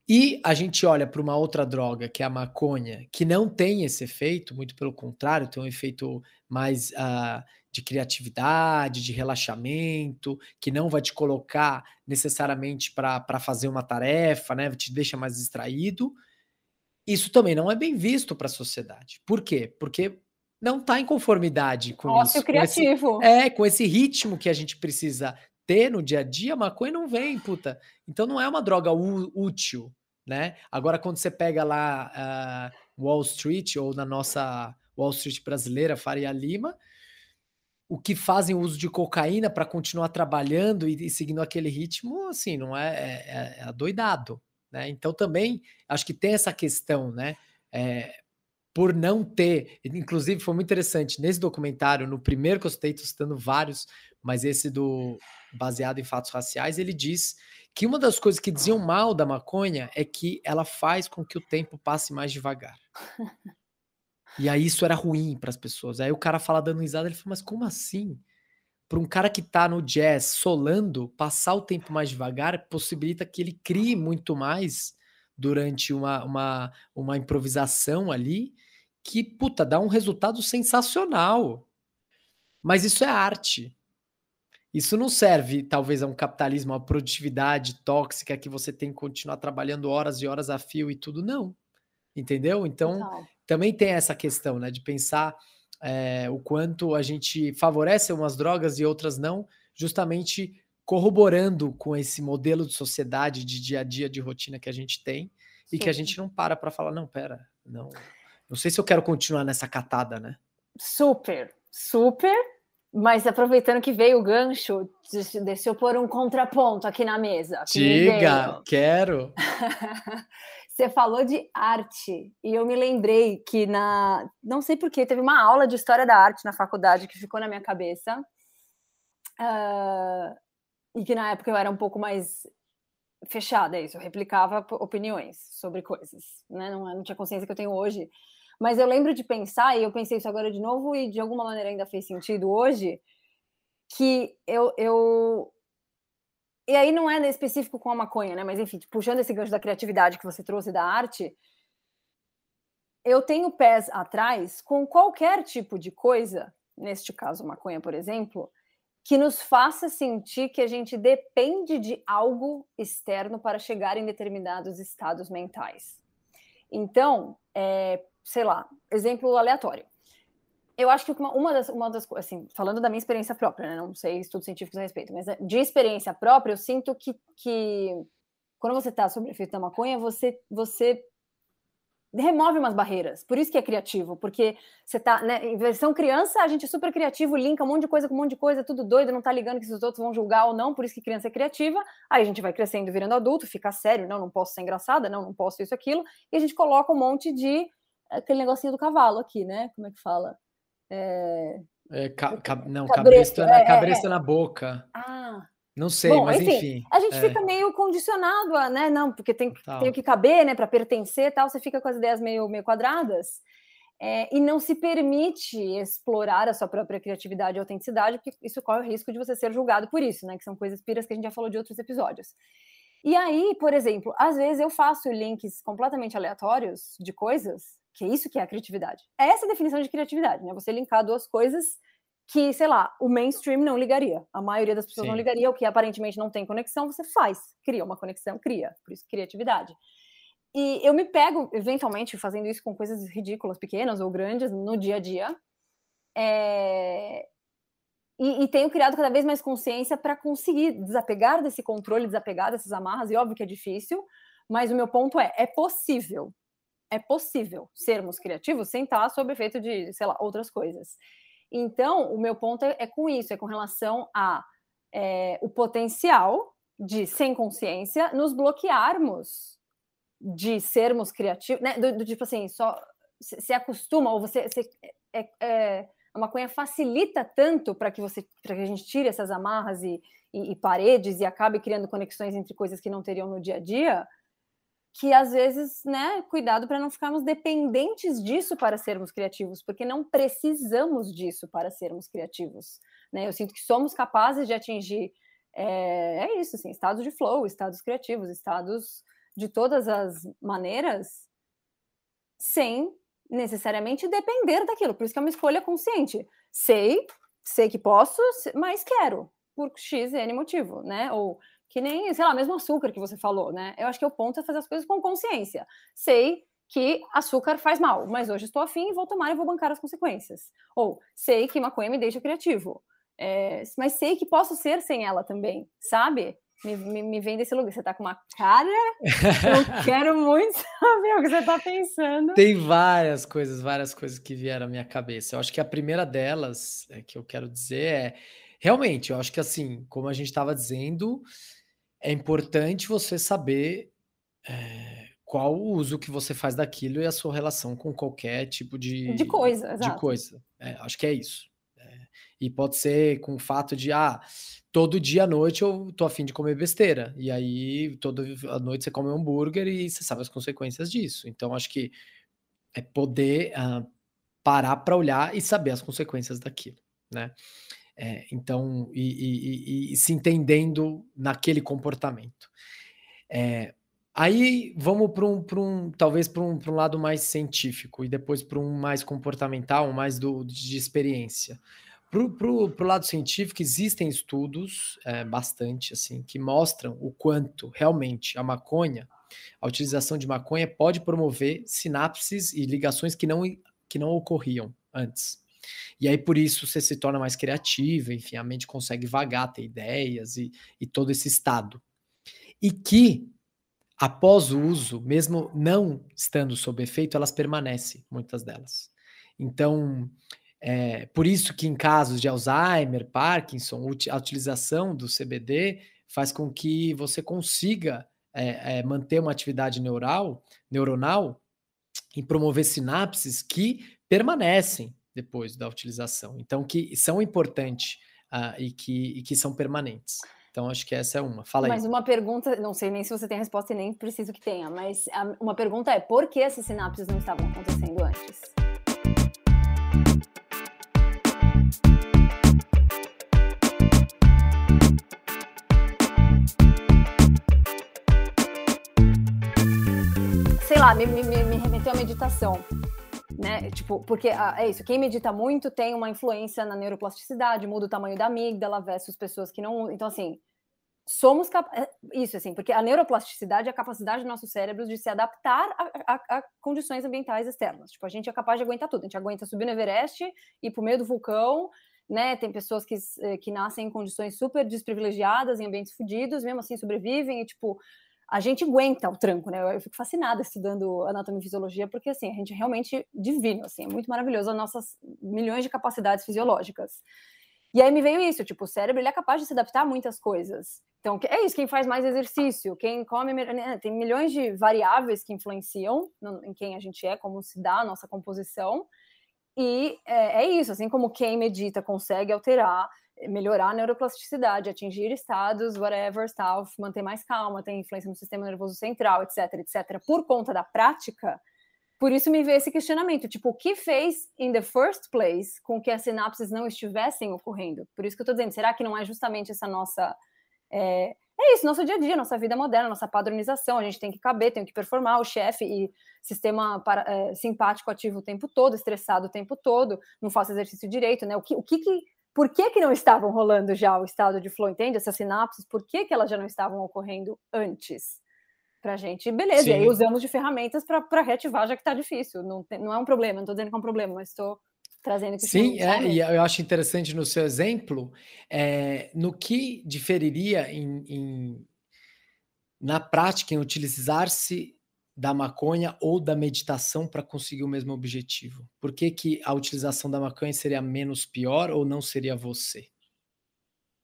[SPEAKER 1] E a gente olha para uma outra droga, que é a maconha, que não tem esse efeito, muito pelo contrário, tem um efeito mais uh, de criatividade, de relaxamento, que não vai te colocar necessariamente para fazer uma tarefa, né? Te deixa mais distraído. Isso também não é bem visto para a sociedade. Por quê? Porque não está em conformidade com Ócio isso.
[SPEAKER 2] criativo.
[SPEAKER 1] Com esse, é, com esse ritmo que a gente precisa ter no dia a dia, a maconha não vem, puta. Então não é uma droga útil, né? Agora, quando você pega lá uh, Wall Street, ou na nossa Wall Street brasileira, Faria Lima, o que fazem uso de cocaína para continuar trabalhando e, e, seguindo aquele ritmo, assim, não é, é, é, é adoidado, né? Então também acho que tem essa questão, né? É, por não ter, inclusive foi muito interessante nesse documentário, no primeiro que eu citei, estou citando vários, mas esse do baseado em fatos raciais, ele diz que uma das coisas que diziam mal da maconha é que ela faz com que o tempo passe mais devagar. E aí isso era ruim para as pessoas. Aí o cara fala dando risada, ele fala, mas como assim? Para um cara que está no jazz solando, passar o tempo mais devagar possibilita que ele crie muito mais durante uma, uma, uma improvisação ali, que, puta, dá um resultado sensacional. Mas isso é arte. Isso não serve, talvez, a um capitalismo, a uma produtividade tóxica que você tem que continuar trabalhando horas e horas a fio e tudo, não. Entendeu? Então, Total. também tem essa questão, né, de pensar é, o quanto a gente favorece umas drogas e outras não, justamente corroborando com esse modelo de sociedade, de dia a dia, de rotina que a gente tem e que a gente não para para falar, não, pera, não, não sei se eu quero continuar nessa catada, né?
[SPEAKER 2] Super, super mas aproveitando que veio o gancho, deixa eu pôr um contraponto aqui na mesa.
[SPEAKER 1] Diga, quero.
[SPEAKER 2] Você falou de arte e eu me lembrei que na, não sei porquê, teve uma aula de história da arte na faculdade que ficou na minha cabeça uh, e que na época eu era um pouco mais fechada, isso, eu replicava opiniões sobre coisas, né? Não, não tinha consciência que eu tenho hoje. Mas eu lembro de pensar, e eu pensei isso agora de novo, e de alguma maneira ainda fez sentido hoje, que eu. eu... E aí não é específico com a maconha, né? Mas enfim, puxando esse gancho da criatividade que você trouxe da arte, eu tenho pés atrás com qualquer tipo de coisa, neste caso maconha, por exemplo, que nos faça sentir que a gente depende de algo externo para chegar em determinados estados mentais. Então, é, sei lá, exemplo aleatório. Eu acho que uma, uma das, uma das assim, falando da minha experiência própria, né, não sei estudos científicos a respeito, mas de experiência própria, eu sinto que, que quando você está sob efeito da maconha, você, você remove umas barreiras. Por isso que é criativo, porque você tá, né, em versão criança, a gente é super criativo, linka um monte de coisa com um monte de coisa, tudo doido, não tá ligando que os outros vão julgar ou não, por isso que criança é criativa. Aí a gente vai crescendo, virando adulto, fica sério, não, não posso ser engraçada, não, não posso isso aquilo, e a gente coloca um monte de aquele negocinho do cavalo aqui, né? Como é que fala?
[SPEAKER 1] É... É, ca, ca, não, cabresto, na, é, cabresto é, na boca.
[SPEAKER 2] Ah,
[SPEAKER 1] não sei, Bom, mas enfim, enfim,
[SPEAKER 2] A gente é. fica meio condicionado a, né? Não, porque tem, tem que caber, né? Para pertencer tal, você fica com as ideias meio, meio quadradas. É, e não se permite explorar a sua própria criatividade e autenticidade, porque isso corre o risco de você ser julgado por isso, né? Que são coisas piras que a gente já falou de outros episódios. E aí, por exemplo, às vezes eu faço links completamente aleatórios de coisas, que é isso que é a criatividade. É essa a definição de criatividade, né? Você linkar duas coisas que, sei lá, o mainstream não ligaria. A maioria das pessoas Sim. não ligaria, o que aparentemente não tem conexão, você faz, cria uma conexão, cria, por isso criatividade. E eu me pego, eventualmente, fazendo isso com coisas ridículas, pequenas ou grandes, no dia a dia. É... E, e, tenho criado cada vez mais consciência para conseguir desapegar desse controle, desapegar dessas amarras, e óbvio que é difícil, mas o meu ponto é: é possível. É possível sermos criativos sem estar sob efeito de, sei lá, outras coisas. Então, o meu ponto é, é com isso, é com relação a é, o potencial de, sem consciência, nos bloquearmos de sermos criativos, né? Do, do tipo assim, só se, acostuma, ou você. Se, é, é, a maconha facilita tanto para que você para que a gente tire essas amarras e, e, e, paredes e acabe criando conexões entre coisas que não teriam no dia a dia, que às vezes, né, cuidado para não ficarmos dependentes disso para sermos criativos, porque não precisamos disso para sermos criativos, né? Eu sinto que somos capazes de atingir é, é isso, assim, estados de flow, estados criativos, estados de todas as maneiras, sem necessariamente depender daquilo. Por isso que é uma escolha consciente. Sei, sei que posso, mas quero por X N motivo, né? Ou que nem, sei lá, mesmo açúcar que você falou, né? Eu acho que o ponto é fazer as coisas com consciência. Sei que açúcar faz mal, mas hoje estou afim e vou tomar e vou bancar as consequências. Ou sei que maconha me deixa criativo, é, mas sei que posso ser sem ela também, sabe? Me, me, me, vem desse lugar. Você tá com uma cara. Eu quero muito saber o que você tá pensando.
[SPEAKER 1] Tem várias coisas, várias coisas que vieram à minha cabeça. Eu acho que a primeira delas é, que eu quero dizer é realmente, eu acho que assim, como a gente estava dizendo, é importante você saber é, qual o uso que você faz daquilo e a sua relação com qualquer tipo de,
[SPEAKER 2] de coisa.
[SPEAKER 1] De coisa. É, acho que é isso. É, e pode ser com o fato de, ah, todo dia à noite eu tô afim de comer besteira. E aí, toda a noite você come hambúrguer e você sabe as consequências disso. Então, acho que é poder uh, parar para olhar e saber as consequências daquilo, né? É, então, e, e, e, e, se entendendo naquele comportamento. É, aí vamos para um, um, talvez para um, um lado mais científico e depois para um mais comportamental, mais do, de experiência. Para o lado científico, existem estudos, é, bastante assim, que mostram o quanto realmente a maconha, a utilização de maconha pode promover sinapses e ligações que não, que não ocorriam antes. E aí, por isso, você se torna mais criativo, enfim, a mente consegue vagar, ter ideias e, e todo esse estado. E que, após o uso, mesmo não estando sob efeito, elas permanecem, muitas delas. Então, é, por isso que em casos de Alzheimer, Parkinson, a utilização do CBD faz com que você consiga é, é, manter uma atividade neural, neuronal e promover sinapses que permanecem depois da utilização. Então, que são importantes uh, e, que, e que são permanentes. Então, acho que essa é uma. Fala
[SPEAKER 2] mas
[SPEAKER 1] aí.
[SPEAKER 2] Mas uma pergunta, não sei nem se você tem resposta e nem preciso que tenha, mas uma pergunta é: por que essas sinapses não estavam acontecendo antes? Sei lá, me, me, me remeteu à meditação né? Tipo, porque ah, é isso, quem medita muito tem uma influência na neuroplasticidade, muda o tamanho da amígdala versus pessoas que não. Então, assim, somos capazes. É, isso, assim, porque a neuroplasticidade é a capacidade do nosso cérebro de se adaptar a, a, a, condições ambientais externas. Tipo, a gente é capaz de aguentar tudo. A gente aguenta subir no Everest, ir pro meio do vulcão, né? Tem pessoas que, eh, que nascem em condições super desprivilegiadas, em ambientes fodidos, mesmo assim sobrevivem e, tipo, a gente aguenta o tranco, né? Eu fico fascinada estudando anatomia e fisiologia, porque, assim, a gente é realmente divino, assim, é muito maravilhoso as nossas milhões de capacidades fisiológicas. E aí me veio isso, tipo, o cérebro ele é capaz de se adaptar a muitas coisas. Então, é isso, quem faz mais exercício, quem come, né? tem milhões de variáveis que influenciam em quem a gente é, como se dá a nossa composição. E é, é isso, assim como quem medita consegue alterar melhorar a neuroplasticidade, atingir estados, whatever, tal, manter mais calma, tem influência no sistema nervoso central, etc, etc, por conta da prática, por isso me veio esse questionamento, tipo, o que fez in the first place com que as sinapses não estivessem ocorrendo? Por isso que eu estou dizendo, será que não é justamente essa nossa é, é, isso, nosso dia a dia, nossa vida moderna, nossa padronização, a gente tem que caber, tem que performar, o chefe e sistema para, é, simpático ativo o tempo todo, estressado o tempo todo, não faço exercício direito, né? O que, o que, que por que, que não estavam rolando já o estado de flow, entende? Essas sinapses, por que, que elas já não estavam ocorrendo antes? Pra gente, beleza, e aí usamos de ferramentas para reativar, já que tá difícil. Não, não é um problema, não tô dizendo que é um problema, mas estou trazendo que
[SPEAKER 1] Sim, é, e eu acho interessante no seu exemplo, é, no que diferiria em, em, na prática em utilizar-se da maconha ou da meditação para conseguir o mesmo objetivo? Por que, que a utilização da maconha seria menos pior ou não seria você?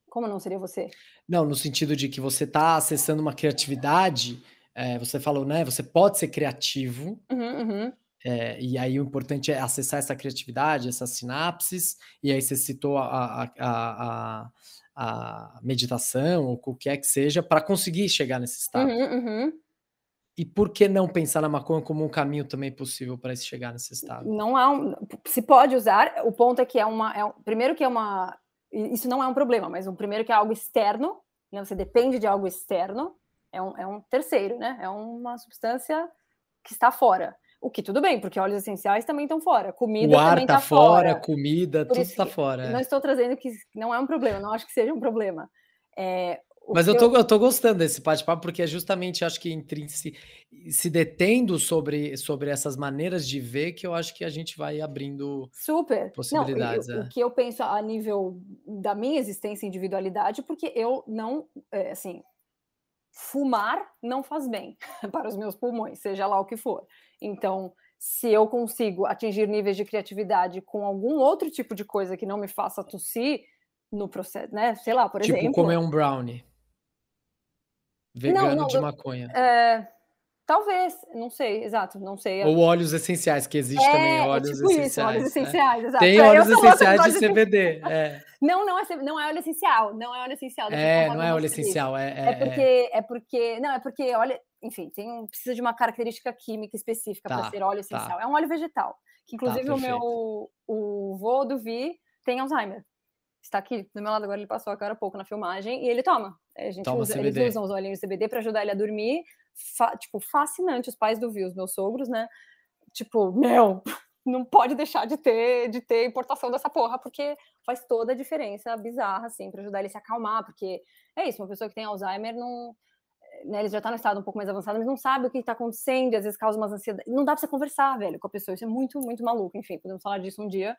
[SPEAKER 2] Como não seria você?
[SPEAKER 1] Não, no sentido de que você está acessando uma criatividade, é, você falou, né? Você pode ser criativo,
[SPEAKER 2] uhum, uhum.
[SPEAKER 1] É, e aí o importante é acessar essa criatividade, essas sinapses, e aí você citou a, a, a, a meditação, ou o que é que seja, para conseguir chegar nesse estado.
[SPEAKER 2] Uhum, uhum.
[SPEAKER 1] E por que não pensar na maconha como um caminho também possível para chegar nesse estado?
[SPEAKER 2] Não há um, se pode usar. O ponto é que é uma, é, primeiro que é uma, isso não é um problema, mas o um, primeiro que é algo externo, né? Você depende de algo externo. É um, é um terceiro, né? É uma substância que está fora. O que tudo bem, porque óleos essenciais também estão fora. Comida o ar também está fora,
[SPEAKER 1] fora, comida, Por tudo está fora.
[SPEAKER 2] Não estou trazendo que não é um problema, não acho que seja um problema. É,
[SPEAKER 1] mas eu tô, eu tô gostando desse bate-papo, porque é justamente, acho que entre se, se detendo sobre, sobre essas maneiras de ver, que eu acho que a gente vai abrindo
[SPEAKER 2] Super.
[SPEAKER 1] possibilidades.
[SPEAKER 2] Não,
[SPEAKER 1] é.
[SPEAKER 2] O que eu penso a nível da minha existência e individualidade, porque eu não, é, assim, fumar não faz bem para os meus pulmões, seja lá o que for. Então, se eu consigo atingir níveis de criatividade com algum outro tipo de coisa que não me faça tossir no processo, né? Sei lá, por
[SPEAKER 1] tipo
[SPEAKER 2] exemplo.
[SPEAKER 1] Tipo comer um brownie. Vegano não, não, de maconha.
[SPEAKER 2] É, talvez, não sei, exato, não sei.
[SPEAKER 1] Ou óleos essenciais, que existe é, também óleos tipo essenciais. Isso, óleos
[SPEAKER 2] essenciais,
[SPEAKER 1] né?
[SPEAKER 2] exato.
[SPEAKER 1] Tem óleos essenciais de CBD. É.
[SPEAKER 2] Não, não é, não é óleo essencial, não é óleo essencial.
[SPEAKER 1] É, não é óleo essencial, é,
[SPEAKER 2] é, é, porque, é porque, não, é porque, olha, enfim, tem precisa de uma característica química específica tá, para ser óleo tá. essencial. Tá. É um óleo vegetal, que tá, inclusive tá, o meu, o vô do Vi tem Alzheimer está aqui do meu lado agora, ele passou agora há pouco na filmagem e ele toma. A gente toma usa, eles usam os olhinhos de CBD para ajudar ele a dormir. Fa, tipo, fascinante. Os pais do Vi, os meus sogros, né? Tipo, meu, não pode deixar de ter, de ter importação dessa porra, porque faz toda a diferença bizarra, assim, para ajudar ele a se acalmar, porque é isso, uma pessoa que tem Alzheimer não. Né, ele já tá no estado um pouco mais avançado, mas não sabe o que tá acontecendo, e às vezes causa umas ansiedades. Não dá pra você conversar, velho, com a pessoa. Isso é muito, muito maluco. Enfim, podemos falar disso um dia.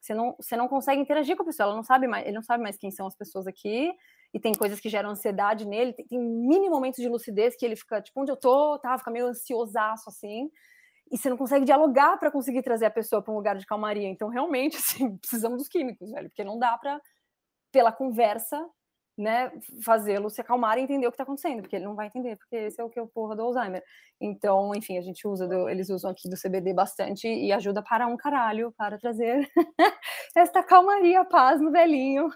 [SPEAKER 2] Você não, você não consegue interagir com a pessoa, ela não sabe mais, ele não sabe mais quem são as pessoas aqui, e tem coisas que geram ansiedade nele, tem, tem mini momentos de lucidez que ele fica, tipo, onde eu tô, tá? Fica meio ansiosaço assim, e você não consegue dialogar para conseguir trazer a pessoa para um lugar de calmaria. Então, realmente, assim, precisamos dos químicos, velho, porque não dá para, pela conversa, né, fazê-lo se acalmar e entender o que está acontecendo, porque ele não vai entender, porque esse é o que é o porra do Alzheimer. Então, enfim, a gente usa, do, eles usam aqui do CBD bastante e ajuda para um caralho, para trazer esta calmaria, paz no velhinho.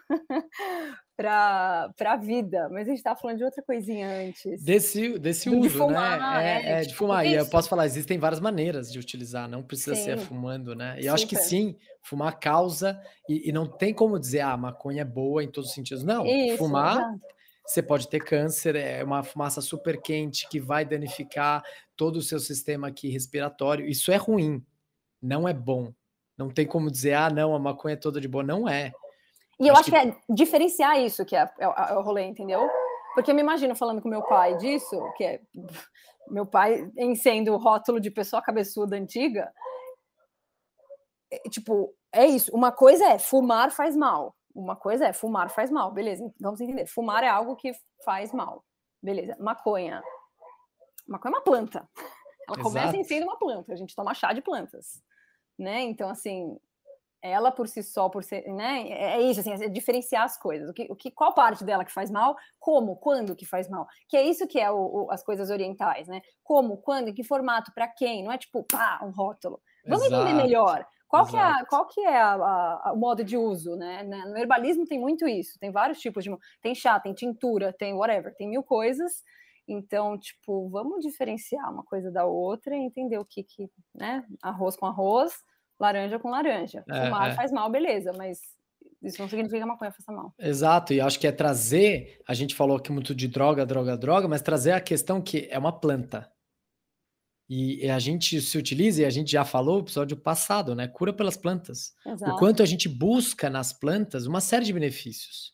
[SPEAKER 2] Para a vida, mas a gente estava falando de outra coisinha antes.
[SPEAKER 1] Desse, desse uso, de fumar, né? É, é, é de tipo, fumar. E eu posso falar, existem várias maneiras de utilizar, não precisa sim. ser fumando, né? E Super. eu acho que sim, fumar causa, e, e, não tem como dizer, ah, maconha é boa em todos os sentidos. Não, Isso, fumar. Exatamente. Você pode ter câncer, é uma fumaça super quente que vai danificar todo o seu sistema aqui respiratório. Isso é ruim, não é bom. Não tem como dizer, ah, não, a maconha é toda de boa. Não é.
[SPEAKER 2] E eu acho, que... que... é diferenciar isso que é, é, é o rolê, entendeu? Porque eu me imagino falando com meu pai disso, que é meu pai em sendo o rótulo de pessoa cabeçuda antiga. É, tipo, é isso. Uma coisa é fumar faz mal. Uma coisa é fumar faz mal, beleza. Vamos entender. Fumar é algo que faz mal. Beleza. Maconha. Maconha é uma planta. Ela Exato. começa em sendo uma planta. A gente toma chá de plantas. Né? Então, assim, ela por si só, por ser, né? É, é isso, assim, é diferenciar as coisas. O que, o que, qual parte dela que faz mal? Como? Quando que faz mal? Que é isso que é o, o, as coisas orientais, né? Como? Quando? Em que formato? Para quem? Não é tipo, pá, um rótulo. Vamos Exato. entender melhor. Qual que é, qual que é a, a, o modo de uso, né? No herbalismo tem muito isso. Tem vários tipos de, tem chá, tem tintura, tem whatever, tem mil coisas. Então, tipo, vamos diferenciar uma coisa da outra e entender o que que, né? Arroz com arroz laranja com laranja. É, Fumar é. faz mal, beleza, mas isso não significa que a maconha faça mal.
[SPEAKER 1] Exato, e acho que é trazer, a gente falou aqui muito de droga, droga, droga, mas trazer a questão que é uma planta. E, a gente se utiliza, e a gente já falou no episódio passado, né? Cura pelas plantas. Exato. O quanto a gente busca nas plantas uma série de benefícios.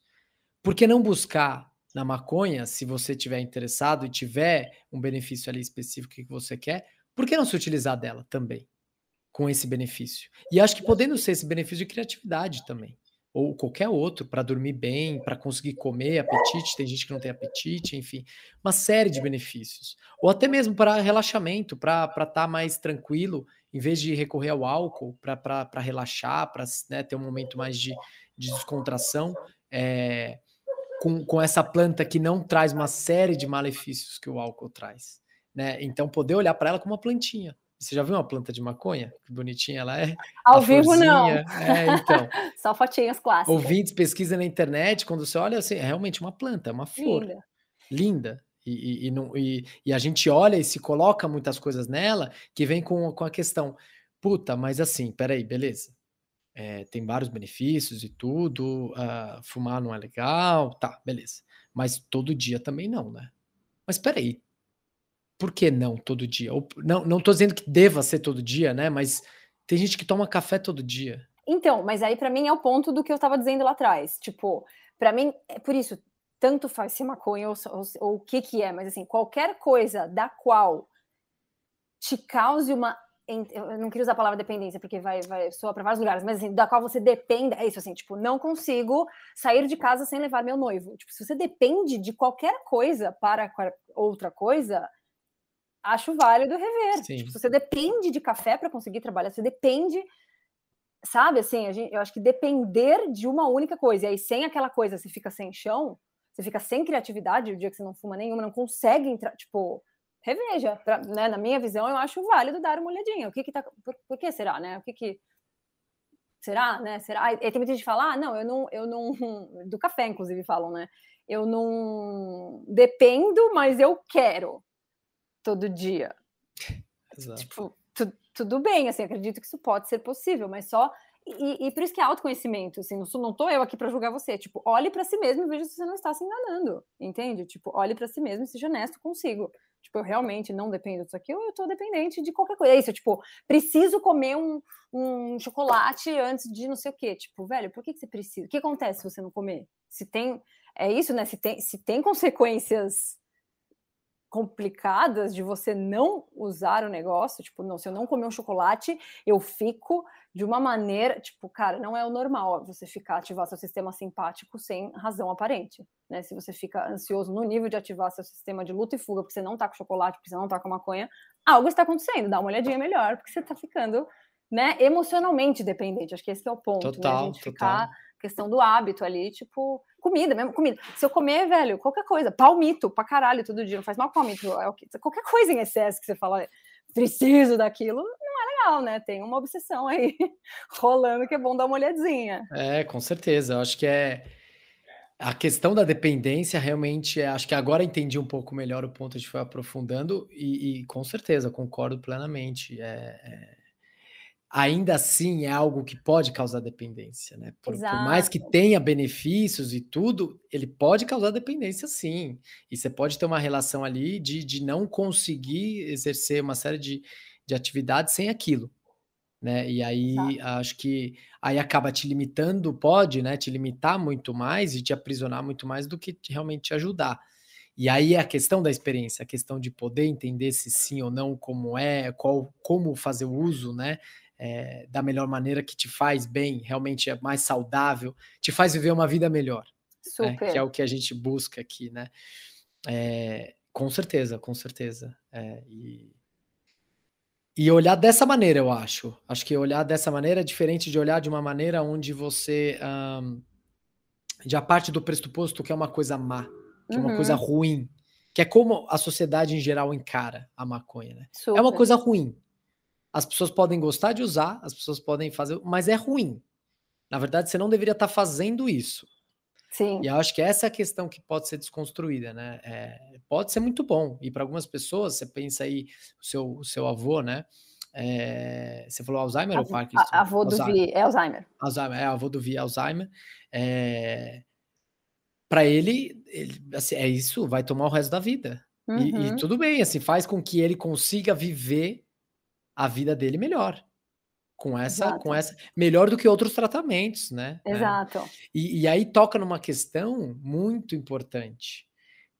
[SPEAKER 1] Por que não buscar na maconha, se você tiver interessado e tiver um benefício ali específico que você quer, por que não se utilizar dela também? Com esse benefício. E acho que podendo ser esse benefício de criatividade também, ou qualquer outro, para dormir bem, para conseguir comer, apetite, tem gente que não tem apetite, enfim, uma série de benefícios. Ou até mesmo para relaxamento, para estar tá mais tranquilo, em vez de recorrer ao álcool, para relaxar, para né, ter um momento mais de, de descontração, é, com, com essa planta que não traz uma série de malefícios que o álcool traz. Né? Então, poder olhar para ela como uma plantinha. Você já viu uma planta de maconha? Que bonitinha ela é.
[SPEAKER 2] Ao vivo, florzinha. não.
[SPEAKER 1] É, então.
[SPEAKER 2] Só fotinhas clássicas.
[SPEAKER 1] Ouvintes, pesquisa na internet, quando você olha, assim, é realmente uma planta, é uma flor. Linda. Linda. E, e, e, não, e, e, a gente olha e se coloca muitas coisas nela que vem com, com a questão, puta, mas assim, peraí, beleza. É, tem vários benefícios e tudo, uh, fumar não é legal, tá, beleza. Mas todo dia também não, né? Mas peraí, por que não todo dia? Ou, não, não tô dizendo que deva ser todo dia, né? Mas tem gente que toma café todo dia.
[SPEAKER 2] Então, mas aí para mim é o ponto do que eu estava dizendo lá atrás. Tipo, para mim, é por isso, tanto faz se maconha ou, ou, ou o que que é, mas assim, qualquer coisa da qual te cause uma eu não queria usar a palavra dependência porque vai, vai soar para vários lugares, mas assim, da qual você dependa, é isso assim, tipo, não consigo sair de casa sem levar meu noivo. Tipo, se você depende de qualquer coisa para outra coisa, acho válido rever. Tipo, você depende de café para conseguir trabalhar, você depende, sabe? Assim, gente, eu acho que depender de uma única coisa, e aí sem aquela coisa você fica sem chão, você fica sem criatividade o dia que você não fuma nenhuma, não consegue entrar, tipo, reveja. Pra, né, na minha visão, eu acho válido dar uma olhadinha. O que que tá. Por, por que será, né? O que que. Será, né? Será? E tem muita gente que fala, ah, não, eu não, eu não. Do café, inclusive, falam, né? Eu não dependo, mas eu quero todo dia. Exato. Tipo, tu, tudo bem, assim, acredito que isso pode ser possível, mas só. E, e por isso que é autoconhecimento, assim, não, sou, não tô eu aqui para julgar você. Tipo, olhe para si mesmo e veja se você não está se enganando, entende? Tipo, olhe para si mesmo e seja honesto consigo. Tipo, eu realmente não dependo disso aqui, ou eu tô dependente de qualquer coisa. É isso, tipo, preciso comer um, um chocolate antes de não sei o quê. Tipo, velho, por que, que você precisa? O que acontece se você não comer? Se tem. É isso, né? Se tem, se tem consequências complicadas de você não usar o negócio, tipo, não, se eu não comer um chocolate, eu fico de uma maneira, tipo, cara, não é o normal você ficar ativar seu sistema simpático sem razão aparente, né? Se você fica ansioso no nível de ativar seu sistema de luta e fuga porque você não tá com chocolate, porque você não tá com maconha, algo está acontecendo, dá uma olhadinha melhor, porque você tá ficando, né, emocionalmente dependente. Acho que esse é o ponto, total, né? A gente total. ficar questão do hábito ali, tipo, comida mesmo, comida. Se eu comer, velho, qualquer coisa, palmito pra caralho todo dia, não faz mal palmito, é qualquer coisa em excesso que você fala, preciso daquilo, não é legal, né? Tem uma obsessão aí rolando que é bom dar uma olhadinha.
[SPEAKER 1] É, com certeza. Eu acho que é a questão da dependência realmente é, acho que agora entendi um pouco melhor o ponto, a gente foi aprofundando e, e com certeza concordo plenamente. É, é ainda assim é algo que pode causar dependência, né? Por, por, mais que tenha benefícios e tudo, ele pode causar dependência sim. E você pode ter uma relação ali de, de não conseguir exercer uma série de, de atividades sem aquilo. né? E aí tá. acho que aí acaba te limitando, pode, né? Te limitar muito mais e te aprisionar muito mais do que realmente te ajudar. E aí é a questão da experiência, a questão de poder entender se sim ou não, como é, qual, como fazer o uso, né? É, da melhor maneira que te faz bem, realmente é mais saudável, te faz viver uma vida melhor. Né? Que é o que a gente busca aqui, né? É, com certeza, com certeza. É, e, e olhar dessa maneira, eu acho. Acho que olhar dessa maneira é diferente de olhar de uma maneira onde você um, já parte do pressuposto que é uma coisa má, que uhum. é uma coisa uhum. ruim, que é como a sociedade em geral encara a maconha, né? É uma coisa ruim. As pessoas podem gostar de usar, as pessoas podem fazer, mas é ruim. Na verdade, você não deveria estar fazendo isso.
[SPEAKER 2] Sim.
[SPEAKER 1] E eu acho que essa é a questão que pode ser desconstruída, né? É, pode ser muito bom. E para algumas pessoas, você pensa aí, o seu, o seu avô, né? É, você falou Alzheimer a, ou Parkinson?
[SPEAKER 2] Avô do Vi, é Alzheimer.
[SPEAKER 1] Alzheimer, é, avô do Vi, Alzheimer. É, para ele, ele assim, é isso, vai tomar o resto da vida. Uhum. E, e uhum. tudo bem, assim, faz com que ele consiga viver a vida dele melhor com essa, Exato. com essa, melhor do que outros tratamentos, né?
[SPEAKER 2] É. Exato.
[SPEAKER 1] É. E, e, aí toca numa questão muito importante,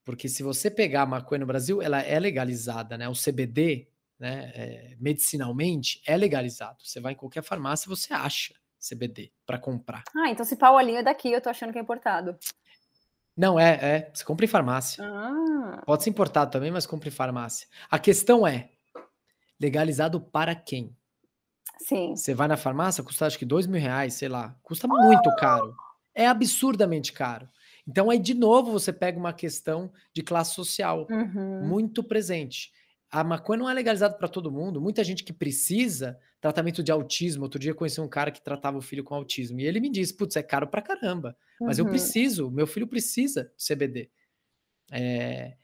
[SPEAKER 1] porque se você pegar a maconha no Brasil, ela é legalizada, né? O CBD, né? É, medicinalmente é legalizado. Você vai em qualquer farmácia, você acha CBD para comprar.
[SPEAKER 2] Ah, então se pau a linha daqui, eu tô achando que é importado.
[SPEAKER 1] Não, é, é. Você compra em farmácia. Ah. Pode ser importado também, mas compra em farmácia. A questão é, legalizado para quem?
[SPEAKER 2] Sim.
[SPEAKER 1] Você vai na farmácia, custa acho que dois mil reais, sei lá. Custa muito caro. É absurdamente caro. Então aí, de novo, você pega uma questão de classe social uhum. muito presente. A maconha não é legalizada para todo mundo. Muita gente que precisa tratamento de autismo. Outro dia eu conheci um cara que tratava o filho com autismo. E ele me disse: Putz, é caro pra caramba. Mas uhum. eu preciso, meu filho precisa de CBD. É,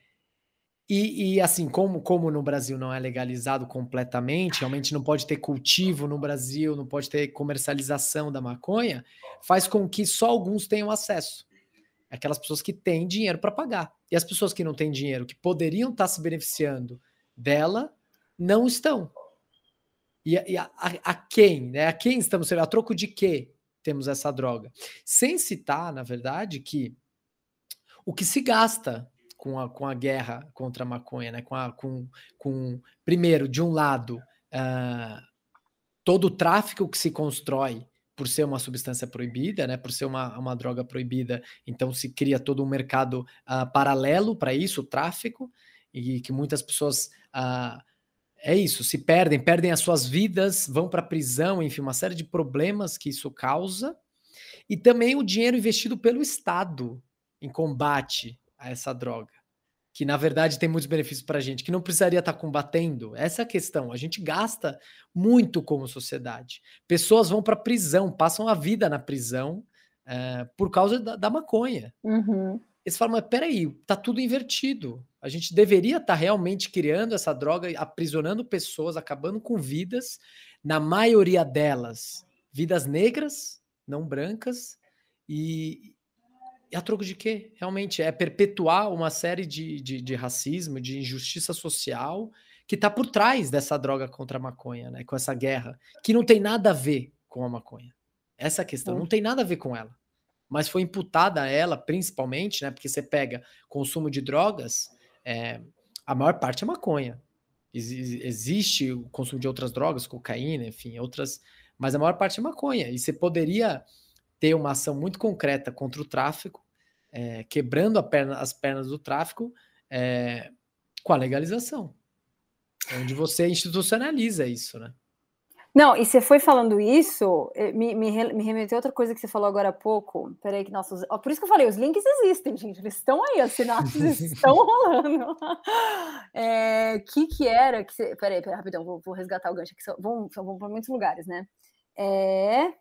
[SPEAKER 1] e, e, assim, como, como no Brasil não é legalizado completamente, realmente não pode ter cultivo no Brasil, não pode ter comercialização da maconha, faz com que só alguns tenham acesso. Aquelas pessoas que têm dinheiro para pagar. E as pessoas que não têm dinheiro, que poderiam estar se beneficiando dela, não estão. E, e a, a, a, quem? Né? A quem estamos A troco de quê temos essa droga? Sem citar, na verdade, que o que se gasta com a, com a guerra contra a maconha, né? Com, a, com, com primeiro, de um lado, uh, todo o tráfico que se constrói por ser uma substância proibida, né? Por ser uma, uma droga proibida, então se cria todo um mercado uh, paralelo para isso, o tráfico, e que muitas pessoas uh, é isso, se perdem, perdem as suas vidas, vão para prisão, enfim, uma série de problemas que isso causa, e também o dinheiro investido pelo Estado em combate a essa droga, que na verdade tem muitos benefícios para a gente, que não precisaria estar tá combatendo. Essa é a questão. A gente gasta muito como sociedade. Pessoas vão para a prisão, passam a vida na prisão é, por causa da, da maconha.
[SPEAKER 2] Uhum.
[SPEAKER 1] Eles falam, mas peraí, tá tudo invertido. A gente deveria estar tá realmente criando essa droga, aprisionando pessoas, acabando com vidas, na maioria delas, vidas negras, não brancas, e, e a troco de quê? Realmente é perpetuar uma série de, de, de racismo, de injustiça social que está por trás dessa droga contra a maconha, né? Com essa guerra, que não tem nada a ver com a maconha. Essa é questão, hum. não tem nada a ver com ela. Mas foi imputada a ela, principalmente, né? Porque você pega consumo de drogas, é, a maior parte é maconha. Ex existe o consumo de outras drogas, cocaína, enfim, outras, mas a maior parte é maconha. E você poderia ter uma ação muito concreta contra o tráfico, é, quebrando perna, as pernas do tráfico é, com a legalização, onde você institucionaliza isso, né?
[SPEAKER 2] Não, e você foi falando isso, eh, me, me, me remeteu a outra coisa que você falou agora há pouco. Peraí, que nossos. Ó, por isso que eu falei, os links existem, gente. Eles estão aí, as sinapses estão rolando. É, que que era que você. Peraí, peraí rapidão, vou, vou resgatar o gancho, são, vão, vão para muitos lugares, né? É,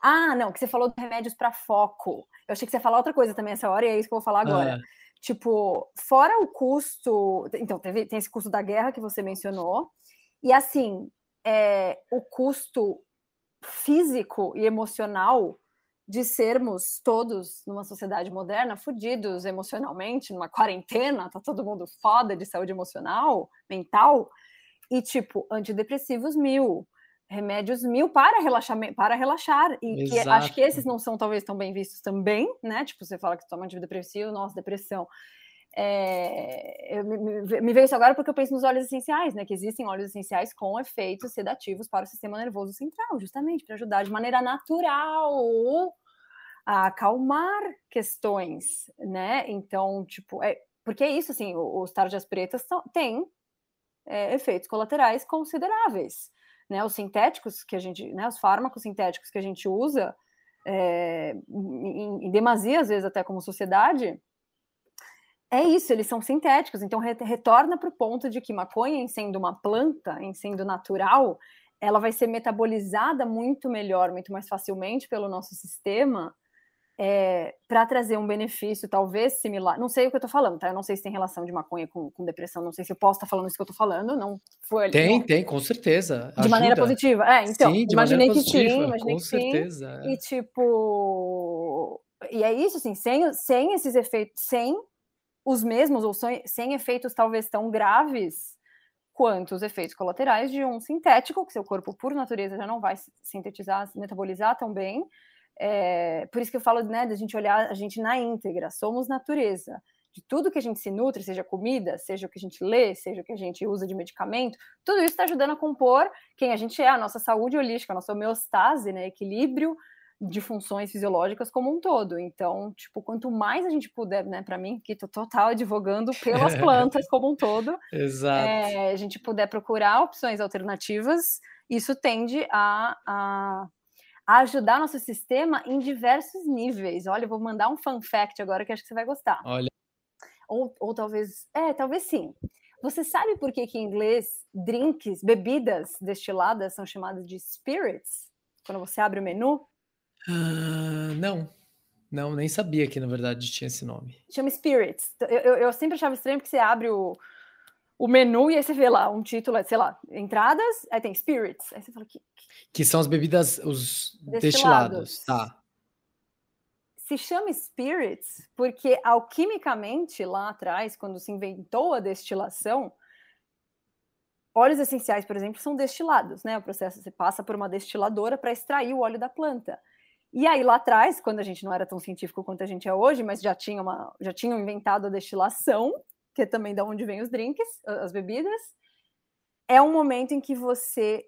[SPEAKER 2] ah, não, que você falou de remédios para foco. Eu achei que você ia falar outra coisa também essa hora, e é isso que eu vou falar agora. Ah. Tipo, fora o custo. Então, teve, tem esse custo da guerra que você mencionou. E assim, é, o custo físico e emocional de sermos todos numa sociedade moderna fudidos emocionalmente, numa quarentena, tá todo mundo foda de saúde emocional, mental, e tipo, antidepressivos mil, remédios mil para relaxar, para relaxar. E que acho que esses não são talvez tão bem vistos também, né? Tipo, você fala que toma antidepressivo, nossa, depressão. É, me, me, veio isso agora porque eu penso nos óleos essenciais, né? Que existem óleos essenciais com efeitos sedativos para o sistema nervoso central, justamente para ajudar de maneira natural a acalmar questões, né? Então, tipo, é, porque é isso, assim, os tarjas pretas têm é, efeitos colaterais consideráveis, né? Os sintéticos que a gente, né? Os fármacos sintéticos que a gente usa é, em, em demasia, às vezes até como sociedade, é isso, eles são sintéticos, então retorna para o ponto de que maconha, em sendo uma planta, em sendo natural, ela vai ser metabolizada muito melhor, muito mais facilmente pelo nosso sistema, é, para trazer um benefício talvez similar. Não sei o que eu estou falando, tá? Eu não sei se tem relação de maconha com, com depressão, não sei se eu posso estar falando isso que eu estou falando, não foi ali.
[SPEAKER 1] Tem, não. tem, com certeza.
[SPEAKER 2] De maneira positiva. É, então, sim, imaginei que positiva, sim, imaginei
[SPEAKER 1] com
[SPEAKER 2] que
[SPEAKER 1] certeza.
[SPEAKER 2] sim. É. E tipo. E é isso, assim, sem, sem esses efeitos, sem os mesmos, ou sem efeitos talvez tão graves quanto os efeitos colaterais de um sintético, que seu corpo, por natureza, já não vai sintetizar, metabolizar tão bem é, por isso que eu falo né, da gente olhar a gente na íntegra, somos natureza. De tudo que a gente se nutre, seja comida, seja o que a gente lê, seja o que a gente usa de medicamento, tudo isso está ajudando a compor quem a gente é, a nossa saúde holística, a nossa homeostase, né, equilíbrio de funções fisiológicas como um todo. Então, tipo, quanto mais a gente puder, né, para mim, que tô total advogando pelas plantas como um todo,
[SPEAKER 1] Exato.
[SPEAKER 2] É, a gente puder procurar opções alternativas, isso tende a, a a ajudar nosso sistema em diversos níveis. Olha, eu vou mandar um fun fact agora que acho que você vai gostar.
[SPEAKER 1] Olha.
[SPEAKER 2] Ou, ou talvez, é, talvez sim. Você sabe por que, que em inglês drinks, bebidas destiladas são chamadas de spirits? Quando você abre o menu?
[SPEAKER 1] Uh, não. Não, nem sabia que na verdade tinha esse nome.
[SPEAKER 2] Chama spirits. Eu, eu, eu sempre achava estranho porque você abre o, o menu e aí você vê lá um título, sei lá, entradas, aí tem spirits. Aí você fala que.
[SPEAKER 1] Que são as bebidas, os destilados. destilados. Tá.
[SPEAKER 2] Se chama spirits porque alquimicamente lá atrás, quando se inventou a destilação, óleos essenciais, por exemplo, são destilados, né? O processo você passa por uma destiladora para extrair o óleo da planta. E aí lá atrás, quando a gente não era tão científico quanto a gente é hoje, mas já tinha uma, já tinham inventado a destilação, que é também da onde vem os drinks, as bebidas, é um momento em que você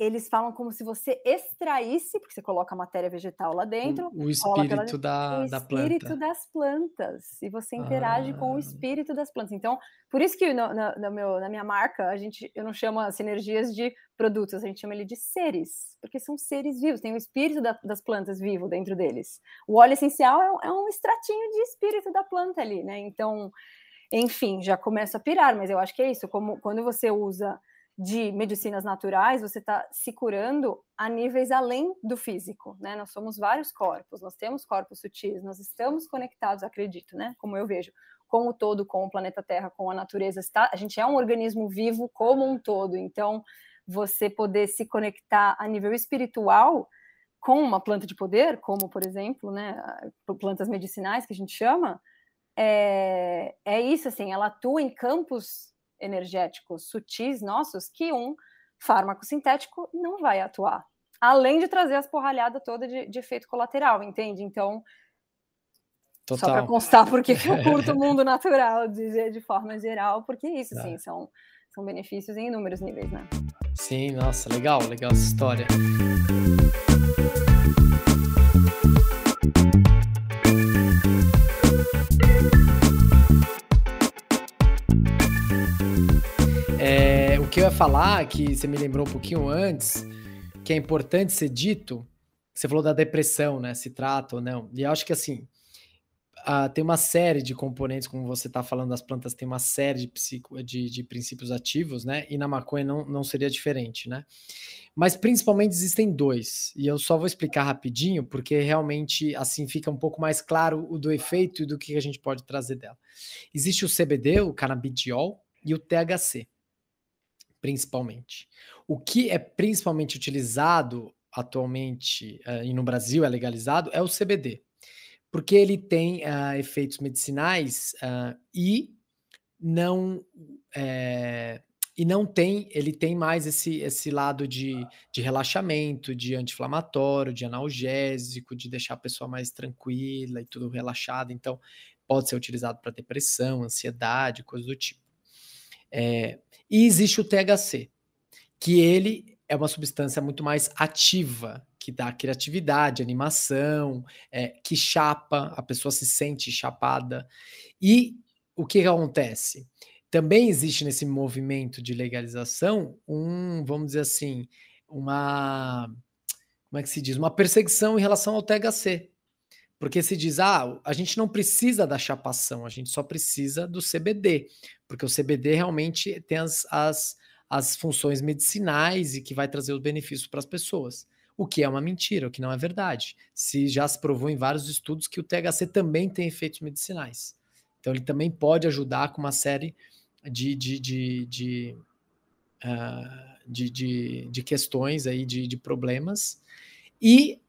[SPEAKER 2] eles falam como se você extraísse, porque você coloca a matéria vegetal lá dentro.
[SPEAKER 1] O, o espírito da,
[SPEAKER 2] o
[SPEAKER 1] da
[SPEAKER 2] planta. O espírito das plantas. E você interage ah. com o ah. espírito das plantas. Então, por isso que no, no, no, meu, na minha marca, a gente, eu não chamo as sinergias de produtos, a gente chama ele de seres, porque são seres vivos, tem o espírito da, das plantas vivo dentro deles. O óleo essencial é um, é um extratinho de espírito da planta ali, né? Então, enfim, já começa a pirar, mas eu acho que é isso, como quando você usa de medicinas naturais, você está se curando a níveis além do físico, né? Nós somos vários corpos, nós temos corpos sutis, nós estamos conectados, acredito, né? Como eu vejo, com o todo, com o planeta Terra, com a natureza, está, a gente é um organismo vivo como um todo, então você poder se conectar a nível espiritual com uma planta de poder, como por exemplo, né, plantas medicinais que a gente chama, é, é isso, assim, ela atua em campos energéticos sutis nossos que um fármaco sintético não vai atuar. Além de trazer as porralhadas toda de, de efeito colateral, entende? Então, Total. só para constar porque eu curto o mundo natural de, de forma geral, porque isso, sim, são, são benefícios em inúmeros níveis, né?
[SPEAKER 1] Sim, nossa, legal, legal essa história. Eu ia falar, que você me lembrou um pouquinho antes, que é importante ser dito, você falou da depressão, né? Se trata ou não. E eu acho que assim, uh, tem uma série de componentes, como você está falando das plantas, tem uma série de, psico, de, de, princípios ativos, né? E na maconha não, não seria diferente, né? Mas principalmente existem dois, e eu só vou explicar rapidinho, porque realmente assim fica um pouco mais claro o do efeito e do que a gente pode trazer dela. Existe o CBD, o canabidiol, e o THC principalmente. O que é principalmente utilizado atualmente uh, e no Brasil é legalizado é o CBD, porque ele tem uh, efeitos medicinais uh, e não é, e não tem, ele tem mais esse, esse lado de, de relaxamento, de anti-inflamatório, de analgésico, de deixar a pessoa mais tranquila e tudo relaxado. Então, pode ser utilizado para depressão, ansiedade, coisas do tipo. É, e existe o THC, que ele é uma substância muito mais ativa, que dá criatividade, animação, é, que chapa, a pessoa se sente chapada. E o que, que acontece? Também existe nesse movimento de legalização um, vamos dizer assim, uma como é que se diz? Uma perseguição em relação ao THC. Porque se diz, ah, a gente não precisa da chapação, a gente só precisa do CBD, porque o CBD realmente tem as, as, as funções medicinais e que vai trazer os benefícios para as pessoas. O que é uma mentira, o que não é verdade. Se já se provou em vários estudos que o THC também tem efeitos medicinais. Então ele também pode ajudar com uma série de, de, de, de, uh, de, de, de, questões aí, de, de problemas. E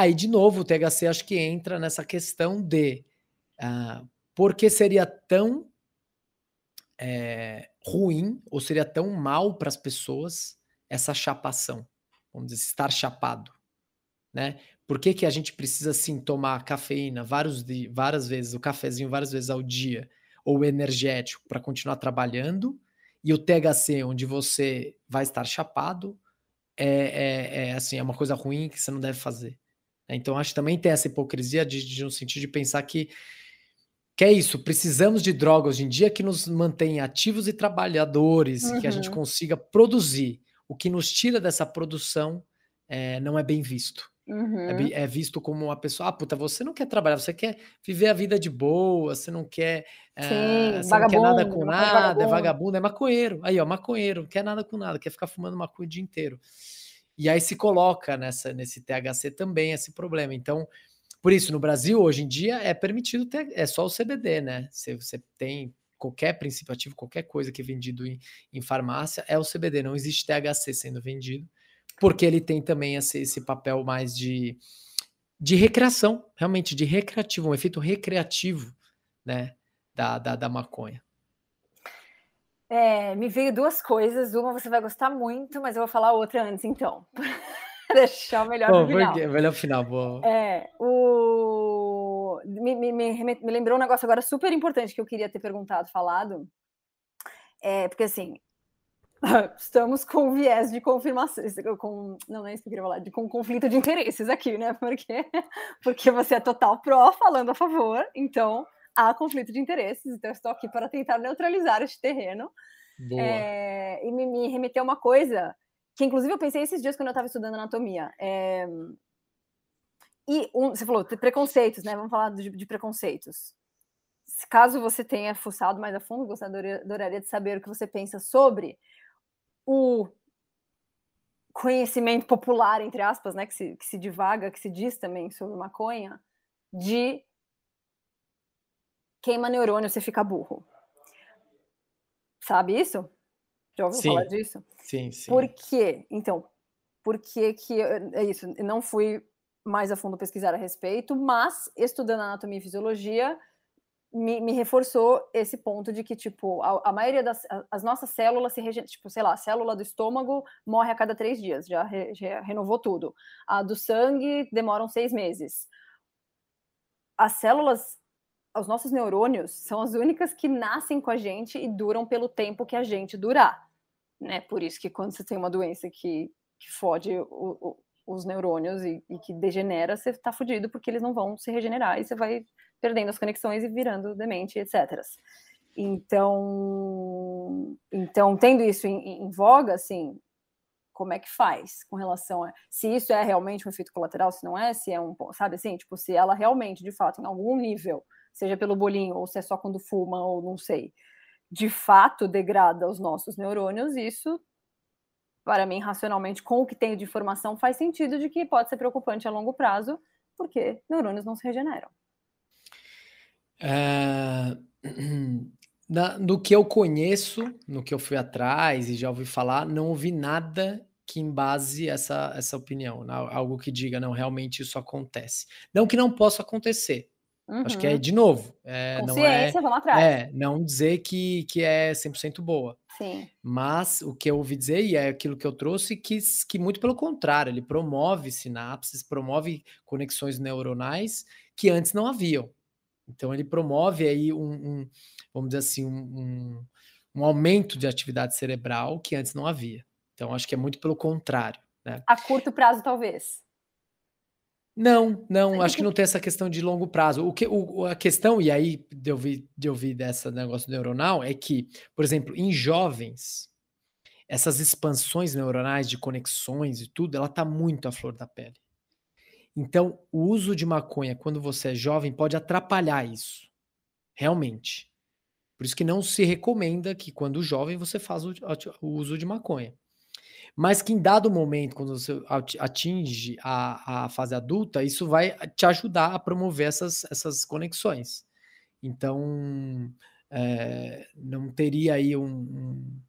[SPEAKER 1] aí, de novo, o THC acho que entra nessa questão de uh, por que seria tão é, ruim ou seria tão mal para as pessoas essa chapação, vamos dizer, estar chapado, né? Por que, que a gente precisa sim tomar cafeína vários, várias vezes, o cafezinho várias vezes ao dia, ou energético para continuar trabalhando, e o THC, onde você vai estar chapado, é, é, é, assim, é uma coisa ruim que você não deve fazer. Né? Então, acho que também tem essa hipocrisia de, de, no sentido de pensar que, que é isso, precisamos de drogas hoje em dia que nos mantenham ativos e trabalhadores, uhum. que a gente uhum. consiga produzir. O que nos tira dessa produção é, não é bem visto. É uhum. É, é, visto como uma pessoa, ah, puta, você não quer trabalhar, você quer viver a vida de boa, você não quer,
[SPEAKER 2] Sim,
[SPEAKER 1] você não quer nada com nada, vagabundo. é vagabundo, é maconheiro. Aí, ó, maconheiro, não quer nada com nada, quer ficar fumando maconha o dia inteiro. E aí se coloca nessa, nesse THC também esse problema. Então, por isso, no Brasil, hoje em dia, é permitido ter, é só o CBD, né? Se você tem qualquer princípio ativo, qualquer coisa que é vendido em, em farmácia, é o CBD, não existe THC sendo vendido porque ele tem também esse, esse papel mais de, de recreação, realmente de recreativo, um efeito recreativo, né, da, da, da maconha.
[SPEAKER 2] É, me veio duas coisas. Uma você vai gostar muito, mas eu vou falar outra antes, então. Deixar o melhor Bom, final.
[SPEAKER 1] Melhor final, boa.
[SPEAKER 2] É, o... Me, me, me, me, lembrou um negócio agora super importante que eu queria ter perguntado, falado. É, porque assim, estamos com viés de confirmação, com, não é isso que eu queria falar, de, com conflito de interesses aqui, né? Porque, porque você é total pró falando a favor, então há conflito de interesses, então estou aqui para tentar neutralizar este terreno. É, e me, me remeteu uma coisa que, inclusive, eu pensei esses dias quando eu estava estudando anatomia. É, e um, você falou preconceitos, né? Vamos falar de, de preconceitos. Caso você tenha fuçado mais a fundo, gostaria, adoraria de saber o que você pensa sobre o conhecimento popular, entre aspas, né, que se, que se divaga, que se diz também sobre maconha, de queima neurônio, você fica burro. Sabe isso? Já ouviu sim, falar disso?
[SPEAKER 1] Sim, sim.
[SPEAKER 2] Por quê? Então, por que que... É isso, não fui mais a fundo pesquisar a respeito, mas estudando anatomia e fisiologia, me, me, reforçou esse ponto de que, tipo, a, a maioria das as nossas células se regeneram, tipo, sei lá, a célula do estômago morre a cada três dias, já, re, já renovou tudo. A do sangue demoram seis meses. As células, os nossos neurônios, são as únicas que nascem com a gente e duram pelo tempo que a gente durar. Né? Por isso que quando você tem uma doença que, que fode o, o, os neurônios e, e que degenera, você tá fudido porque eles não vão se regenerar e você vai perdendo as conexões e virando demente, etc. Então, então tendo isso em, em, voga, assim, como é que faz com relação a se isso é realmente um efeito colateral, se não é, se é um, sabe assim, tipo, se ela realmente, de fato, em algum nível, seja pelo bolinho ou se é só quando fuma ou não sei, de fato degrada os nossos neurônios, isso para mim, racionalmente, com o que tenho de informação, faz sentido de que pode ser preocupante a longo prazo, porque neurônios não se regeneram.
[SPEAKER 1] É... No que eu conheço, no que eu fui atrás e já ouvi falar, não ouvi nada que embase essa, essa opinião, algo que diga, não, realmente isso acontece. Não que não possa acontecer, Uhum. Acho que é, uhum. de novo, é,
[SPEAKER 2] não é, vamos atrás.
[SPEAKER 1] É, não dizer que, que é 100% boa.
[SPEAKER 2] Sim.
[SPEAKER 1] Mas o que eu ouvi dizer, e é aquilo que eu trouxe, que, que muito pelo contrário, ele promove sinapses, promove conexões neuronais que antes não haviam. Então ele promove aí um, um vamos dizer assim, um, um, aumento de atividade cerebral que antes não havia. Então acho que é muito pelo contrário. Né?
[SPEAKER 2] A curto prazo, talvez.
[SPEAKER 1] Não, não, acho que não tem essa questão de longo prazo. O que, o, a questão, e aí de ouvir, de ouvir dessa negócio neuronal, é que, por exemplo, em jovens, essas expansões neuronais de conexões e tudo, ela tá muito à flor da pele. Então, o uso de maconha quando você é jovem pode atrapalhar isso. Realmente. Por isso que não se recomenda que quando jovem você faça o, o uso de maconha mas que em dado momento, quando você atinge a, a fase adulta, isso vai te ajudar a promover essas, essas conexões. Então, é, não teria aí um, um,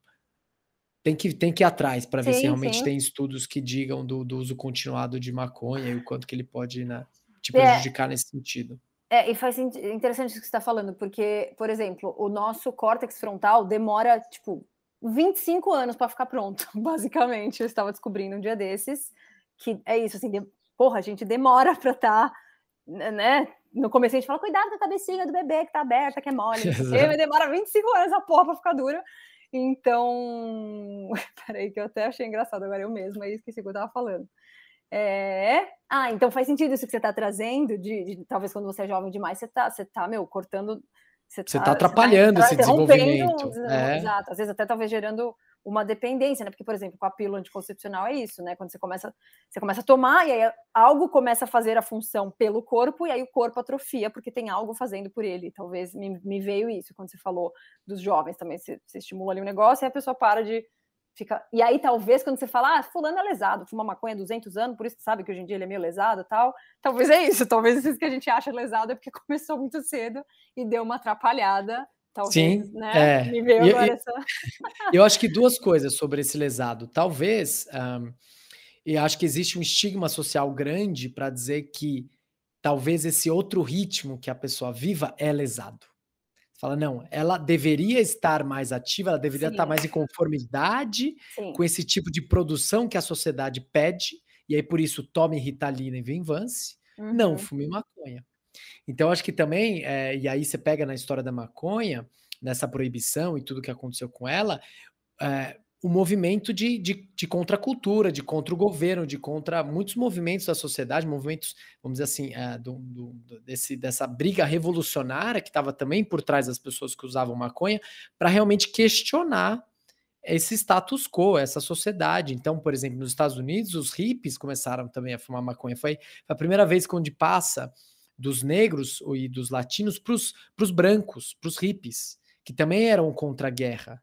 [SPEAKER 1] Tem, que, tem que ir atrás para ver sim, se realmente sim. tem estudos que digam do, do, uso continuado de maconha e o quanto que ele pode né, te é. prejudicar é. nesse sentido.
[SPEAKER 2] É, e faz interessante isso que você está falando, porque, por exemplo, o nosso córtex frontal demora, tipo, 25 anos para ficar pronto, basicamente. Eu estava descobrindo um dia desses que é isso, assim, de, porra, a gente demora para estar, tá, né? No começo a gente fala, cuidado com a cabecinha do bebê que tá aberta, que é mole. E demora 25 anos a porra para ficar dura. Então, peraí, que eu até achei engraçado agora eu mesma, aí esqueci o que eu tava falando. É... Ah, então faz sentido isso que você está trazendo, de, de, talvez quando você é jovem demais, você tá, você tá, meu, cortando
[SPEAKER 1] você está tá atrapalhando tá esse desenvolvimento.
[SPEAKER 2] É. Exato, às vezes até talvez gerando uma dependência, né? Porque, por exemplo, com a pílula anticoncepcional é isso, né? Quando você começa, você começa a tomar e aí algo começa a fazer a função pelo corpo e aí o corpo atrofia porque tem algo fazendo por ele. Talvez me, me veio isso quando você falou dos jovens também. Você, você estimula ali o um negócio e a pessoa para de fica. E aí, talvez, quando você fala, ah, fulano é lesado, fuma maconha há 200 anos, por isso sabe que hoje em dia ele é meio lesado tal. Talvez é isso, talvez isso que a gente acha lesado é porque começou muito cedo e deu uma atrapalhada. Talvez,
[SPEAKER 1] Sim, né? É. Me veio agora eu, essa. eu acho que duas coisas sobre esse lesado. Talvez, um, e acho que existe um estigma social grande para dizer que talvez esse outro ritmo que a pessoa viva é lesado. Fala, não, ela deveria estar mais ativa, ela deveria Sim. estar mais em conformidade Sim. com esse tipo de produção que a sociedade pede, e aí por isso tome Ritalina e Vinvance, uhum. não fume maconha. Então, acho que também, é, e aí você pega na história da maconha, nessa proibição e tudo que aconteceu com ela, é, o movimento de, de, de contracultura, de contra o governo, de contra muitos movimentos da sociedade, movimentos, vamos dizer assim, é, do, do, desse, dessa briga revolucionária que estava também por trás das pessoas que usavam maconha, para realmente questionar esse status quo, essa sociedade. Então, por exemplo, nos Estados Unidos, os hippies começaram também a fumar maconha. Foi a primeira vez que onde passa dos negros e dos latinos para os brancos, para os hippies, que também eram contra a guerra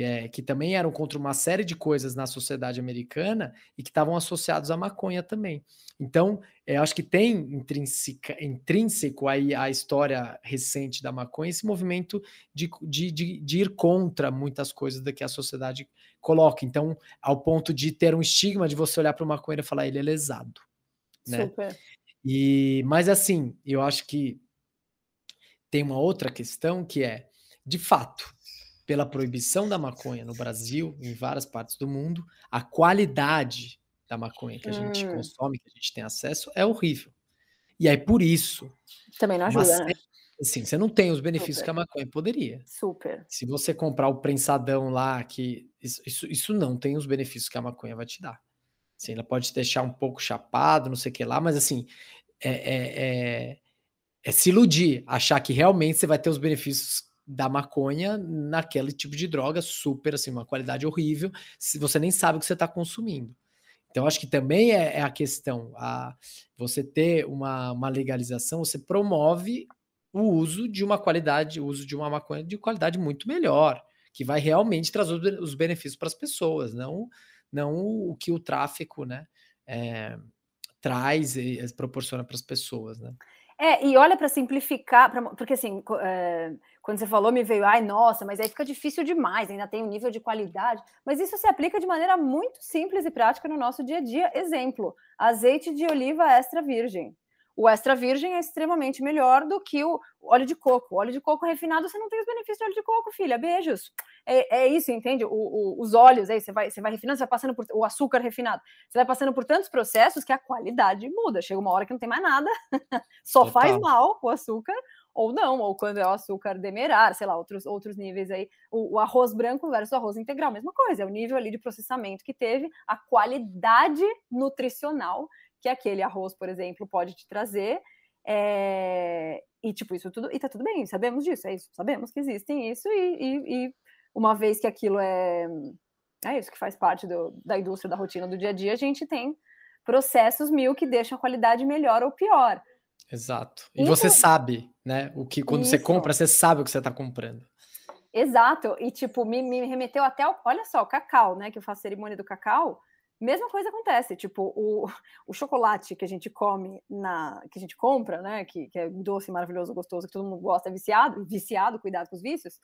[SPEAKER 1] é, que também eram contra uma série de coisas na sociedade americana e que estavam associados à maconha também. Então, eu acho que tem intrínseca, intrínseco aí a história recente da maconha, esse movimento de, de, de, de, ir contra muitas coisas da que a sociedade coloca. Então, ao ponto de ter um estigma de você olhar para o maconheiro e falar ele é lesado. Né? Super. E, mas assim, eu acho que tem uma outra questão que é, de fato, pela proibição da maconha no Brasil, em várias partes do mundo, a qualidade da maconha que a hum. gente consome, que a gente tem acesso, é horrível. E aí, por isso.
[SPEAKER 2] Também não ajuda. Né?
[SPEAKER 1] Assim, você não tem os benefícios Super. que a maconha poderia.
[SPEAKER 2] Super.
[SPEAKER 1] Se você comprar o prensadão lá, que isso, isso, isso não tem os benefícios que a maconha vai te dar. Assim, ela pode te deixar um pouco chapado, não sei o que lá, mas assim, é, é, é, é se iludir, achar que realmente você vai ter os benefícios da maconha naquele tipo de droga super, assim, uma qualidade horrível, se você nem sabe o que você está consumindo. Então, acho que também é, é, a questão, a, você ter uma, uma legalização, você promove o uso de uma qualidade, o uso de uma maconha de qualidade muito melhor, que vai realmente trazer os benefícios para as pessoas, não, não o que o tráfico né, é, traz e proporciona para as pessoas. Né?
[SPEAKER 2] É, e olha para simplificar, pra, porque assim, é, quando você falou, me veio, ai, nossa, mas aí fica difícil demais, ainda tem um nível de qualidade. Mas isso se aplica de maneira muito simples e prática no nosso dia a dia. Exemplo: azeite de oliva extra virgem. O extra virgem é extremamente melhor do que o óleo de coco. O óleo de coco refinado, você não tem os benefícios do óleo de coco, filha. Beijos. É, é isso, entende? O, o, os óleos, aí você vai, você vai refinando, você vai passando por o açúcar refinado. Você vai passando por tantos processos que a qualidade muda. Chega uma hora que não tem mais nada, só Total. faz mal o açúcar, ou não, ou quando é o açúcar demerar, sei lá, outros, outros níveis aí. O, o arroz branco versus arroz integral, mesma coisa. É o nível ali de processamento que teve, a qualidade nutricional que aquele arroz, por exemplo, pode te trazer. É... E, tipo, isso tudo. E tá tudo bem, sabemos disso, é isso. Sabemos que existem isso, e, e, e uma vez que aquilo é. É isso que faz parte do, da indústria, da rotina do dia a dia, a gente tem processos mil que deixam a qualidade melhor ou pior.
[SPEAKER 1] Exato. E então, você sabe, né? O que quando isso. você compra, você sabe o que você está comprando.
[SPEAKER 2] Exato. E tipo, me, me remeteu até o, olha só, o cacau, né? Que eu faço cerimônia do cacau. Mesma coisa acontece, tipo, o, o chocolate que a gente come na. que a gente compra, né? Que, que é doce, maravilhoso, gostoso, que todo mundo gosta, é viciado, viciado, cuidado com os vícios.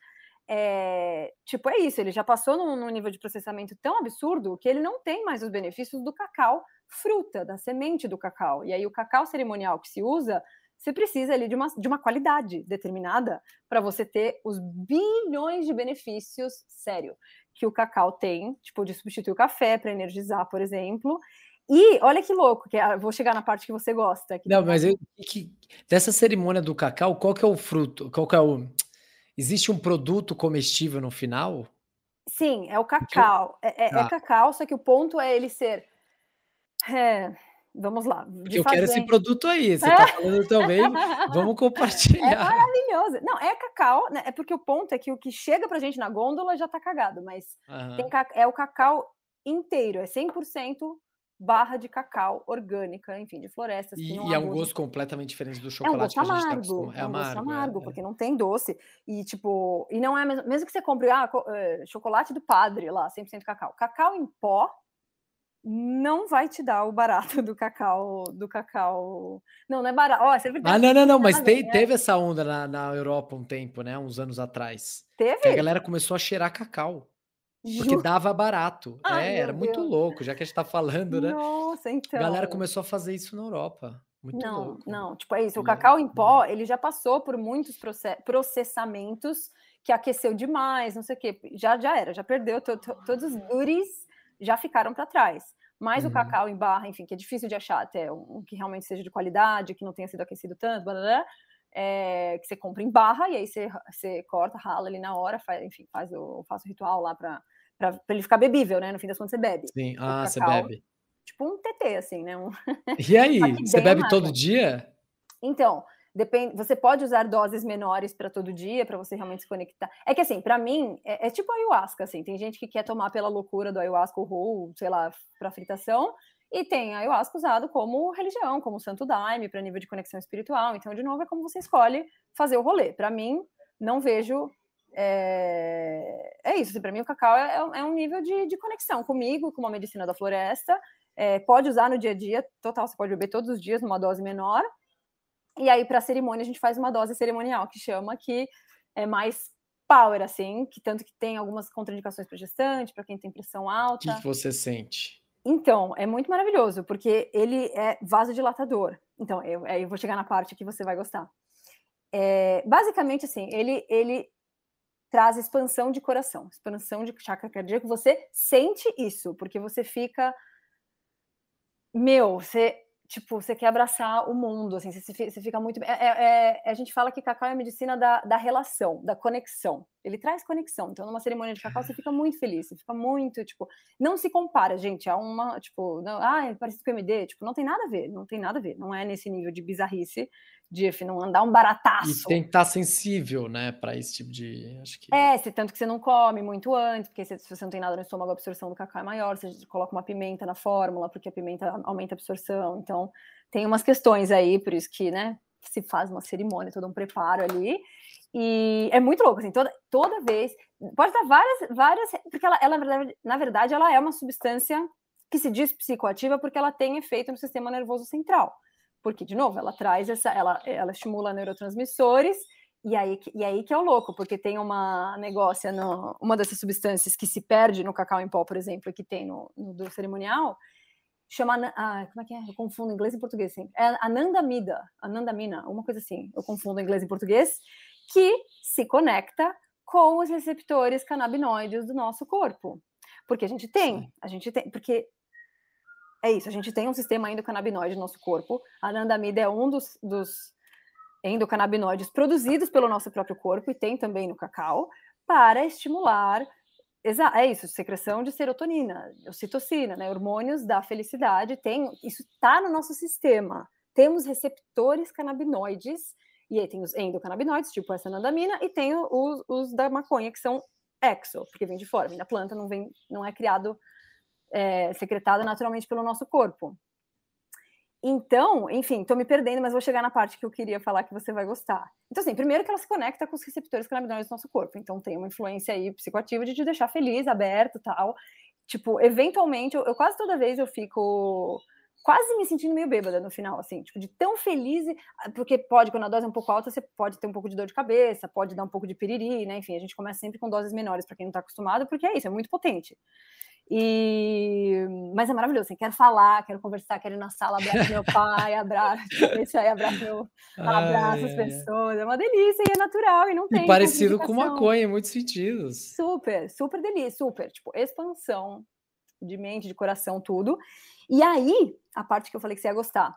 [SPEAKER 2] É, tipo, é isso, ele já passou num, num, nível de processamento tão absurdo que ele não tem mais os benefícios do cacau fruta, da semente do cacau. E aí o cacau cerimonial que se usa, você precisa ali de uma, de uma qualidade determinada para você ter os bilhões de benefícios, sério, que o cacau tem, tipo, de substituir o café para energizar, por exemplo. E olha que louco, que é, vou chegar na parte que você gosta. Que
[SPEAKER 1] Não, mas eu, que, dessa cerimônia do cacau, qual que é o fruto? Qual que é o. Existe um produto comestível no final?
[SPEAKER 2] Sim, é o cacau. É, é, é, tá. cacau, só que o ponto é ele ser. É, vamos lá.
[SPEAKER 1] Eu quero esse produto aí. Você está falando também. Vamos é compartilhar. É
[SPEAKER 2] maravilhoso. Não, é cacau, né? É porque o ponto é que o que chega pra gente na gôndola já tá cagado, mas uhum. tem, é o cacau inteiro, é 100% barra de cacau orgânica, enfim, de florestas.
[SPEAKER 1] E, e é um gosto completamente diferente do chocolate
[SPEAKER 2] é um gosto amargo, tá É, é um amargo, gosto amargo, é, porque não tem doce. E, tipo, e não é mesmo, mesmo que você compre ah, eh, chocolate do padre lá, 100% cacau. Cacau em pó não vai te dar o barato do cacau, do cacau. Não, não é barato.
[SPEAKER 1] É ah, não, não, não, mas tem, né? teve essa onda na, na Europa um tempo, né? Uns anos atrás. Teve? Que a galera começou a cheirar cacau. Porque dava barato. É, era Deus. muito louco, já que a gente tá falando, né?
[SPEAKER 2] Nossa, então.
[SPEAKER 1] A galera começou a fazer isso na Europa. Muito
[SPEAKER 2] não,
[SPEAKER 1] louco.
[SPEAKER 2] não, tipo, é isso. O cacau em pó, ele já passou por muitos processamentos que aqueceu demais, não sei o quê. Já, já era, já perdeu to, to, todos os duris já ficaram para trás. Mas uhum. o cacau em barra, enfim, que é difícil de achar até um, que realmente seja de qualidade, que não tenha sido aquecido tanto, blá, blá, blá, é, que você compra em barra e aí você, você corta, rala ali na hora, faz, enfim, faz o, faz o ritual lá para ele ficar bebível, né? No fim das contas, você bebe.
[SPEAKER 1] Sim, ah, cacau, você bebe.
[SPEAKER 2] Tipo um TT, assim, né? Um...
[SPEAKER 1] E aí, você bebe todo dia?
[SPEAKER 2] Então, Depende, você pode usar doses menores para todo dia, para você realmente se conectar. É que assim, para mim, é, é, tipo ayahuasca, assim. Tem gente que quer tomar pela loucura do ayahuasca ou, sei lá, para fritação, e tem ayahuasca usado como religião, como santo daime, para nível de conexão espiritual. Então, de novo, é como você escolhe fazer o rolê. Para mim, não vejo. É, é isso, assim, para mim o cacau é, é, é um nível de, de, conexão comigo, com uma medicina da floresta. É, pode usar no dia a dia, total, você pode beber todos os dias numa dose menor, e aí, para a cerimônia, a gente faz uma dose cerimonial, que chama, que é mais power, assim, que tanto que tem algumas contraindicações para gestante, para quem tem pressão alta.
[SPEAKER 1] O que, você sente?
[SPEAKER 2] Então, é muito maravilhoso, porque ele é vasodilatador. Então, eu, eu vou chegar na parte que você vai gostar. É, basicamente, assim, ele, ele traz expansão de coração, expansão de chakra cardíaco. Você sente isso, porque você fica. Meu, você tipo, você quer abraçar o mundo, assim, você, você fica muito. É, é, é, a gente fala que cacau é a medicina da, da relação, da conexão. Ele traz conexão. Então, numa cerimônia de cacau, você fica muito feliz, você fica muito, tipo, não se compara, gente, a uma, tipo, não, ah, é parecido com MD, tipo, não tem nada a ver, não tem nada a ver, não é nesse nível de bizarrice de não andar um barataço.
[SPEAKER 1] E tem que estar sensível, né, para esse tipo de. Acho que...
[SPEAKER 2] É, se, tanto que você não come muito antes, porque se, se, você não tem nada no estômago, a absorção do cacau é maior, você coloca uma pimenta na fórmula, porque a pimenta aumenta a absorção. Então, tem umas questões aí, por isso que, né, se faz uma cerimônia, todo um preparo ali. E é muito louco, assim, toda, toda vez. Pode dar várias, várias. Porque ela, ela, na verdade, ela é uma substância que se diz psicoativa porque ela tem efeito no sistema nervoso central porque, de novo, ela traz essa, ela, ela estimula neurotransmissores, e aí, e aí que é o louco, porque tem uma negócio, no, uma dessas substâncias que se perde no cacau em pó, por exemplo, que tem no, no do cerimonial, chama. Ah, como é que é? Eu confundo inglês e português sempre. É anandamida, anandamina, uma coisa assim. Eu confundo inglês e português, que se conecta com os receptores canabinoides do nosso corpo. Porque a gente tem, Sim. a gente tem, porque é isso, a gente tem um sistema endocannabinoide no nosso corpo. A anandamida é um dos, dos endocannabinoides produzidos pelo nosso próprio corpo e tem também no cacau para estimular é isso, secreção de serotonina, ocitocina, né, hormônios da felicidade, tem, isso está no nosso sistema. Temos receptores canabinoides, e aí tem os endocannabinoides, tipo essa anandamina, e tem os, os da maconha, que são exo, porque vem de fora, vem da planta, não, vem, não é criado, é, secretado naturalmente pelo nosso corpo. Então, enfim, estou me perdendo, mas vou chegar na parte que eu queria falar que você vai gostar. Então, assim, primeiro que ela se conecta com os receptores canabinoides do nosso corpo. Então, tem uma influência aí psicoativa de te deixar feliz, aberto tal. Tipo, eventualmente, eu, eu quase toda vez eu fico quase me sentindo meio bêbada no final, assim, tipo, de tão feliz, porque pode, quando a dose é um pouco alta, você pode ter um pouco de dor de cabeça, pode dar um pouco de piriri, né? Enfim, a gente começa sempre com doses menores para quem não está acostumado, porque é isso, é muito potente. E... Mas é maravilhoso, assim, quero falar, quero conversar, quero ir na sala, abraço meu pai, abraço, isso aí, abraço, meu, abraço as pessoas, é uma delícia e é natural e não tem.
[SPEAKER 1] E parecido com maconha em muitos sentidos.
[SPEAKER 2] Super, super delícia, super, tipo, expansão de mente, de coração, tudo. E aí, a parte que eu falei que você ia gostar,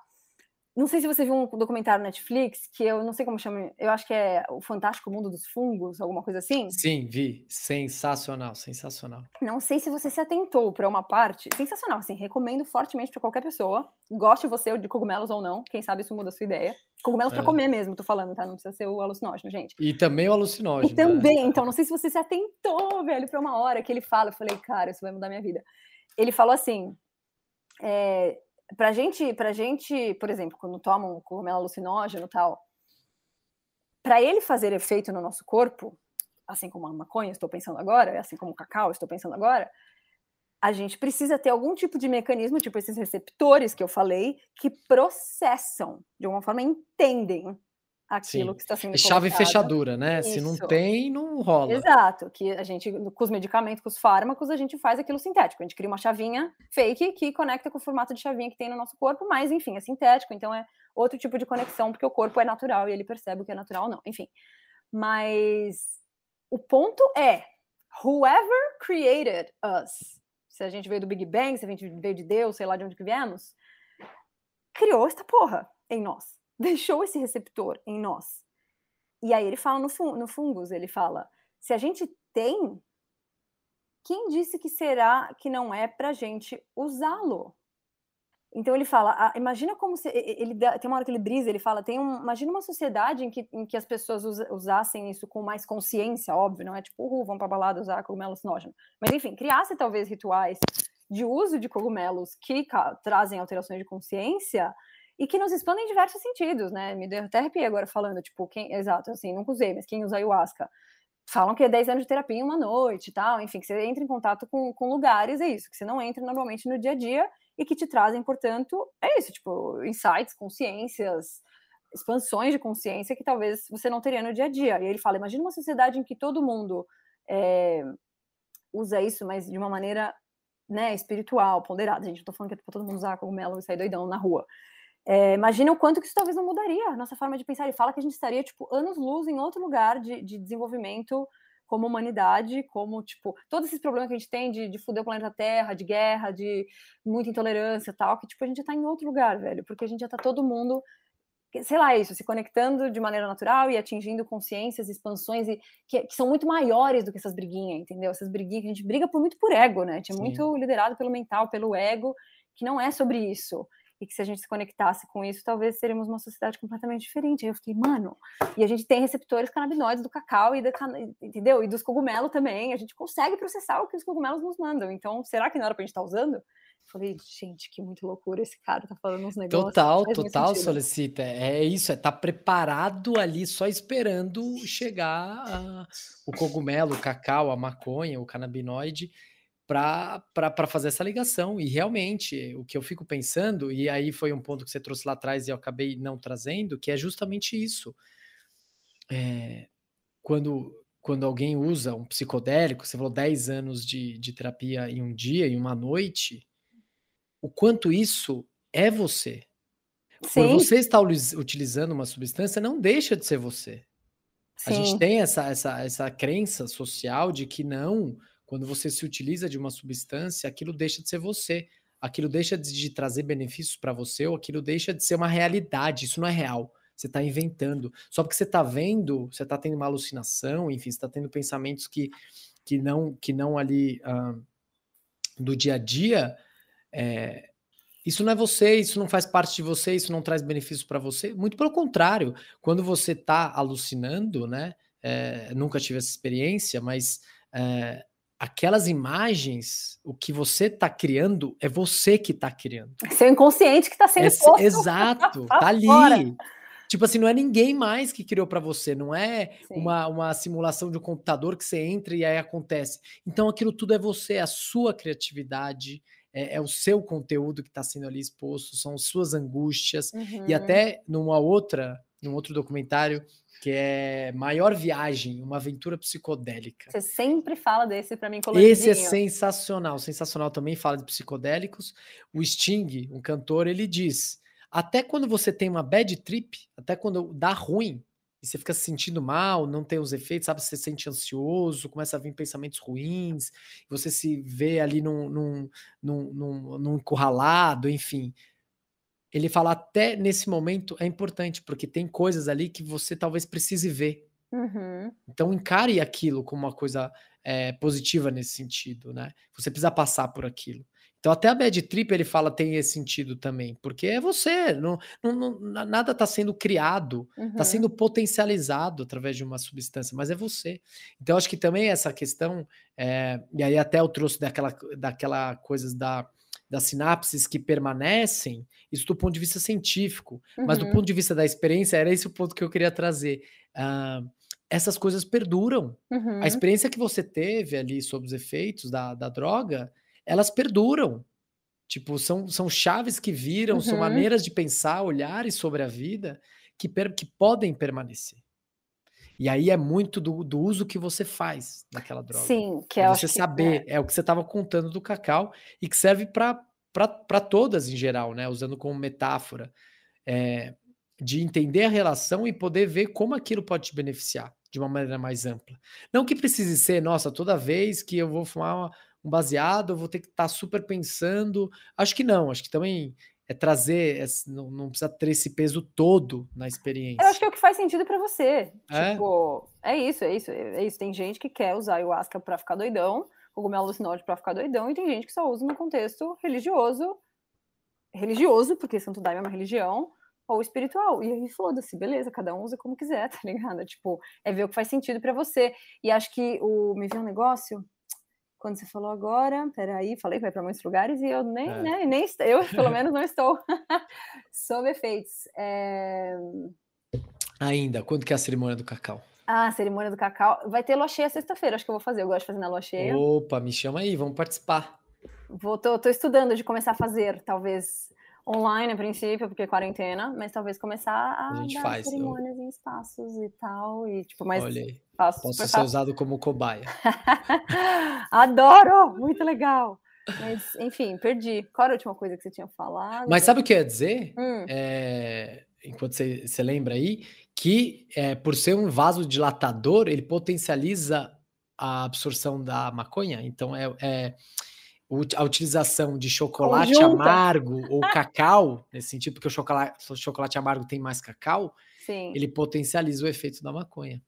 [SPEAKER 2] não sei se você viu um documentário Netflix, que eu não sei como chama, eu acho que é O Fantástico Mundo dos Fungos, alguma coisa assim.
[SPEAKER 1] Sim, vi. Sensacional, sensacional.
[SPEAKER 2] Não sei se você se atentou para uma parte. Sensacional, assim, recomendo fortemente para qualquer pessoa. Goste você de cogumelos ou não, quem sabe isso muda a sua ideia. Cogumelos é. para comer mesmo, tô falando, tá? Não precisa ser o alucinógeno, gente.
[SPEAKER 1] E também o alucinógeno.
[SPEAKER 2] E também, né? então, não sei se você se atentou, velho, para uma hora que ele fala. Eu falei, cara, isso vai mudar minha vida. Ele falou assim. É, pra gente, pra gente, por exemplo, quando toma um cogumelo alucinógeno e tal, para ele fazer efeito no nosso corpo, assim como a maconha, estou pensando agora, assim como o cacau, estou pensando agora, a gente precisa ter algum tipo de mecanismo, tipo esses receptores que eu falei, que processam, de alguma forma entendem aquilo Sim. que está sendo
[SPEAKER 1] Chave e fechadura, né? Isso. Se não tem, não rola.
[SPEAKER 2] Exato, que a gente, com os medicamentos, com os fármacos, a gente faz aquilo sintético. A gente cria uma chavinha fake que conecta com o formato de chavinha que tem no nosso corpo, mas, enfim, é sintético, então é outro tipo de conexão, porque o corpo é natural e ele percebe o que é natural ou não. Enfim, mas o ponto é, whoever created us, se a gente veio do Big Bang, se a gente veio de Deus, sei lá de onde que viemos, criou esta porra em nós deixou esse receptor em nós. E aí ele fala no, fun no fungus, ele fala, se a gente tem, quem disse que será que não é para gente usá-lo? Então ele fala, ah, imagina como se ele tem uma hora que ele brisa, ele fala, tem um, imagina uma sociedade em que, em que as pessoas usassem isso com mais consciência, óbvio, não é tipo, uh, vão para balada usar cogumelo alucinógeno. Mas enfim, criasse talvez rituais de uso de cogumelos que trazem alterações de consciência, e que nos expandem em diversos sentidos, né? Me deu até arrepiei agora falando, tipo, quem, exato, assim, nunca usei, mas quem usa ayahuasca, falam que é 10 anos de terapia em uma noite e tal, enfim, que você entra em contato com, com lugares, é isso, que você não entra normalmente no dia a dia e que te trazem, portanto, é isso, tipo, insights, consciências, expansões de consciência que talvez você não teria no dia a dia. E ele fala, imagina uma sociedade em que todo mundo é, usa isso, mas de uma maneira né, espiritual, ponderada. Gente, não tô falando que é pra todo mundo usar cogumelo e sair doidão na rua. É, imagina o quanto que isso talvez não mudaria a nossa forma de pensar. Ele fala que a gente estaria, tipo, anos-luz em outro lugar de, de, desenvolvimento como humanidade, como, tipo, todos esses problemas que a gente tem de, de fuder o planeta Terra, de guerra, de muita intolerância tal, que, tipo, a gente já tá em outro lugar, velho, porque a gente já tá todo mundo, sei lá, isso, se conectando de maneira natural e atingindo consciências, expansões, e, que, que são muito maiores do que essas briguinhas, entendeu? Essas briguinhas que a gente briga por muito por ego, né? A gente é Sim. muito liderado pelo mental, pelo ego, que não é sobre isso e que se a gente se conectasse com isso, talvez seríamos uma sociedade completamente diferente. Aí eu fiquei, mano, e a gente tem receptores canabinoides do cacau e da entendeu? E dos cogumelos também, a gente consegue processar o que os cogumelos nos mandam. Então, será que não era pra gente estar tá usando? Falei, gente, que muito loucura esse cara tá falando uns negócios.
[SPEAKER 1] Total, total, solicita. É isso, é tá preparado ali só esperando chegar a, o cogumelo, o cacau, a maconha, o canabinoide para fazer essa ligação. E realmente, o que eu fico pensando, e aí foi um ponto que você trouxe lá atrás e eu acabei não trazendo, que é justamente isso. É, quando, quando alguém usa um psicodélico, você falou 10 anos de, de terapia em um dia, em uma noite, o quanto isso é você. Sim. Quando você está utilizando uma substância, não deixa de ser você. Sim. A gente tem essa, essa, essa crença social de que não, quando você se utiliza de uma substância, aquilo deixa de ser você. Aquilo deixa de, trazer benefícios para você, ou aquilo deixa de ser uma realidade. Isso não é real. Você está inventando. Só porque você está vendo, você está tendo uma alucinação, enfim, você está tendo pensamentos que, que, não, que não ali uh, do dia a dia. É, isso não é você, isso não faz parte de você, isso não traz benefícios para você. Muito pelo contrário, quando você está alucinando, né? É, nunca tive essa experiência, mas é, aquelas imagens, o que você está criando é você que está criando.
[SPEAKER 2] É seu inconsciente que está sendo
[SPEAKER 1] é, Exato, tá ali. Fora. Tipo assim, não é ninguém mais que criou para você, não é uma, uma simulação de um computador que você entra e aí acontece. Então aquilo tudo é você, é a sua criatividade, é, é o seu conteúdo que está sendo ali exposto, são suas angústias. Uhum. E até numa outra, num outro documentário que é Maior Viagem, uma aventura psicodélica.
[SPEAKER 2] Você sempre fala desse para mim
[SPEAKER 1] Esse é sensacional, sensacional também fala de psicodélicos. O Sting, um cantor, ele diz: até quando você tem uma bad trip, até quando dá ruim, e você fica se sentindo mal, não tem os efeitos, sabe? Você se sente ansioso, começa a vir pensamentos ruins, você se vê ali num, num, num, num, num encurralado, enfim. Ele fala até nesse momento é importante, porque tem coisas ali que você talvez precise ver. Uhum. Então encare aquilo como uma coisa é, positiva nesse sentido, né? Você precisa passar por aquilo. Então, até a bad trip ele fala tem esse sentido também, porque é você, não, não, não nada está sendo criado, está uhum. sendo potencializado através de uma substância, mas é você. Então, acho que também essa questão, é, e aí até eu trouxe daquela, daquela coisas da, das sinapses que permanecem, isso do ponto de vista científico, uhum. mas do uhum. ponto de vista da experiência, era esse o ponto que eu queria trazer. Uh, essas coisas perduram. Uhum. A experiência que você teve ali sobre os efeitos da, da droga elas perduram. Tipo, são, são chaves que viram, uhum. são maneiras de pensar, olhares sobre a vida que, per, que podem permanecer. E aí é muito do, do uso que você faz daquela droga.
[SPEAKER 2] Sim, que
[SPEAKER 1] é
[SPEAKER 2] você
[SPEAKER 1] saber, que, é. é. o que você estava contando do cacau e que serve para todas em geral, né? Usando como metáfora. É, de entender a relação e poder ver como aquilo pode te beneficiar de uma maneira mais ampla. Não que precise ser, nossa, toda vez que eu vou fumar uma, um baseado, eu vou ter que estar tá super pensando. Acho que não, acho que também é trazer, é, não, não, precisa ter esse peso todo na experiência.
[SPEAKER 2] Eu acho que é o que faz sentido para você. É? Tipo, é isso, é isso, é isso. Tem gente que quer usar ayahuasca para ficar doidão, cogumelo alucinógeno para ficar doidão, e tem gente que só usa no contexto religioso, religioso, porque Santo Daime é uma religião, ou espiritual. E aí, foda-se, beleza, cada um usa como quiser, tá ligado? Tipo, é ver o que faz sentido para você. E acho que o. Me viu um negócio, quando você falou agora, peraí, falei que vai para muitos lugares e eu nem, é. né, nem eu pelo menos não estou sob efeitos. É...
[SPEAKER 1] Ainda, quando que é a cerimônia do cacau?
[SPEAKER 2] Ah, a cerimônia do cacau. Vai ter lua cheia sexta-feira, acho que eu vou fazer. Eu gosto de fazer na lua cheia.
[SPEAKER 1] Opa, me chama aí, vamos participar.
[SPEAKER 2] Vou, tô, tô estudando de começar a fazer, talvez online a princípio, porque é quarentena, mas talvez começar a, a gente dar faz. cerimônias eu... em espaços e tal, e tipo, mais
[SPEAKER 1] Olha aí. Posso ser fácil. usado como cobaia.
[SPEAKER 2] Adoro! Muito legal. Mas, enfim, perdi. Qual era a última coisa que você tinha falado?
[SPEAKER 1] Mas sabe o que eu ia dizer? Hum. É, enquanto você, você, lembra aí, que é, por ser um vasodilatador, ele potencializa a absorção da maconha. Então, é, é a utilização de chocolate Conjunta. amargo ou cacau, nesse sentido, porque o chocolate, o chocolate amargo tem mais cacau, Sim. ele potencializa o efeito da maconha.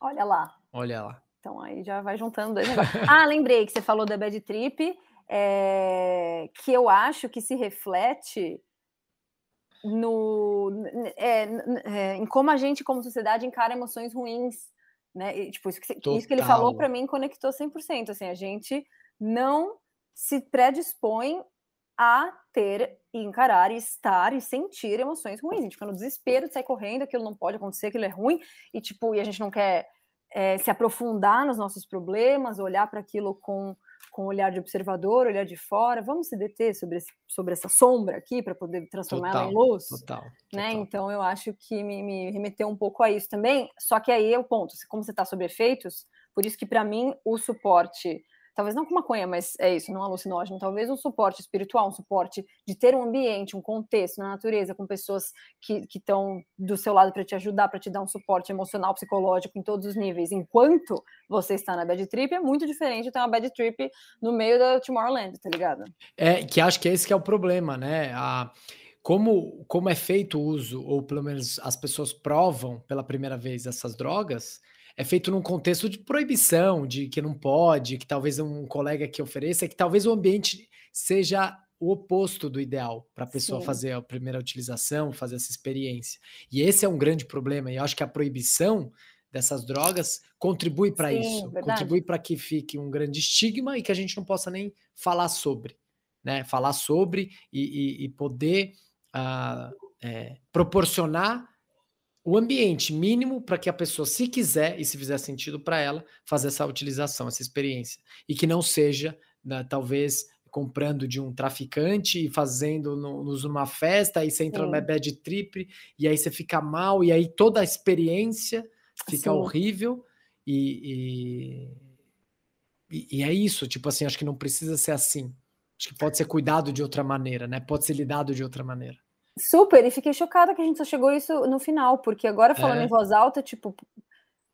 [SPEAKER 2] Olha lá.
[SPEAKER 1] Olha lá.
[SPEAKER 2] Então aí já vai juntando dois negócios. ah, lembrei que você falou da bad trip, é, que eu acho que se reflete no é, é, em como a gente como sociedade encara emoções ruins, né? E, tipo isso que, isso que ele falou para mim conectou 100%, assim, a gente não se predispõe a ter, encarar, estar e sentir emoções ruins. A gente fica no desespero de sair correndo, aquilo não pode acontecer, aquilo é ruim, e tipo, e a gente não quer é, se aprofundar nos nossos problemas, olhar para aquilo com, com olhar de observador, olhar de fora. Vamos se deter sobre, esse, sobre essa sombra aqui para poder transformar ela em luz.
[SPEAKER 1] Total,
[SPEAKER 2] né? Então eu acho que me, me remeteu um pouco a isso também. Só que aí é o ponto, como você está sobre efeitos, por isso que para mim o suporte talvez não com maconha, mas é isso, não alucinógeno, talvez um suporte espiritual, um suporte de ter um ambiente, um contexto na natureza, com pessoas que estão do seu lado para te ajudar, para te dar um suporte emocional, psicológico, em todos os níveis, enquanto você está na bad trip, é muito diferente de ter uma bad trip no meio da Tomorrowland, tá ligado?
[SPEAKER 1] É, que acho que esse que é o problema, né? A como, como é feito o uso, ou pelo menos as pessoas provam pela primeira vez essas drogas, é feito num contexto de proibição, de que não pode, que talvez um colega que ofereça, que talvez o ambiente seja o oposto do ideal para a pessoa Sim. fazer a primeira utilização, fazer essa experiência. E esse é um grande problema, e eu acho que a proibição dessas drogas contribui para isso, verdade. contribui para que fique um grande estigma e que a gente não possa nem falar sobre, né? Falar sobre e, e, e poder uh, é, proporcionar o ambiente mínimo para que a pessoa, se quiser e se fizer sentido para ela, fazer essa utilização, essa experiência. E que não seja, né, talvez, comprando de um traficante e fazendo no, numa festa, aí você entra Sim. numa bad trip, e aí você fica mal, e aí toda a experiência fica Sim. horrível. E, e, e, é isso, tipo assim, acho que não precisa ser assim. Acho que pode ser cuidado de outra maneira, né? Pode ser lidado de outra maneira.
[SPEAKER 2] Super, e fiquei chocada que a gente só chegou isso no final, porque agora falando é. em voz alta, tipo,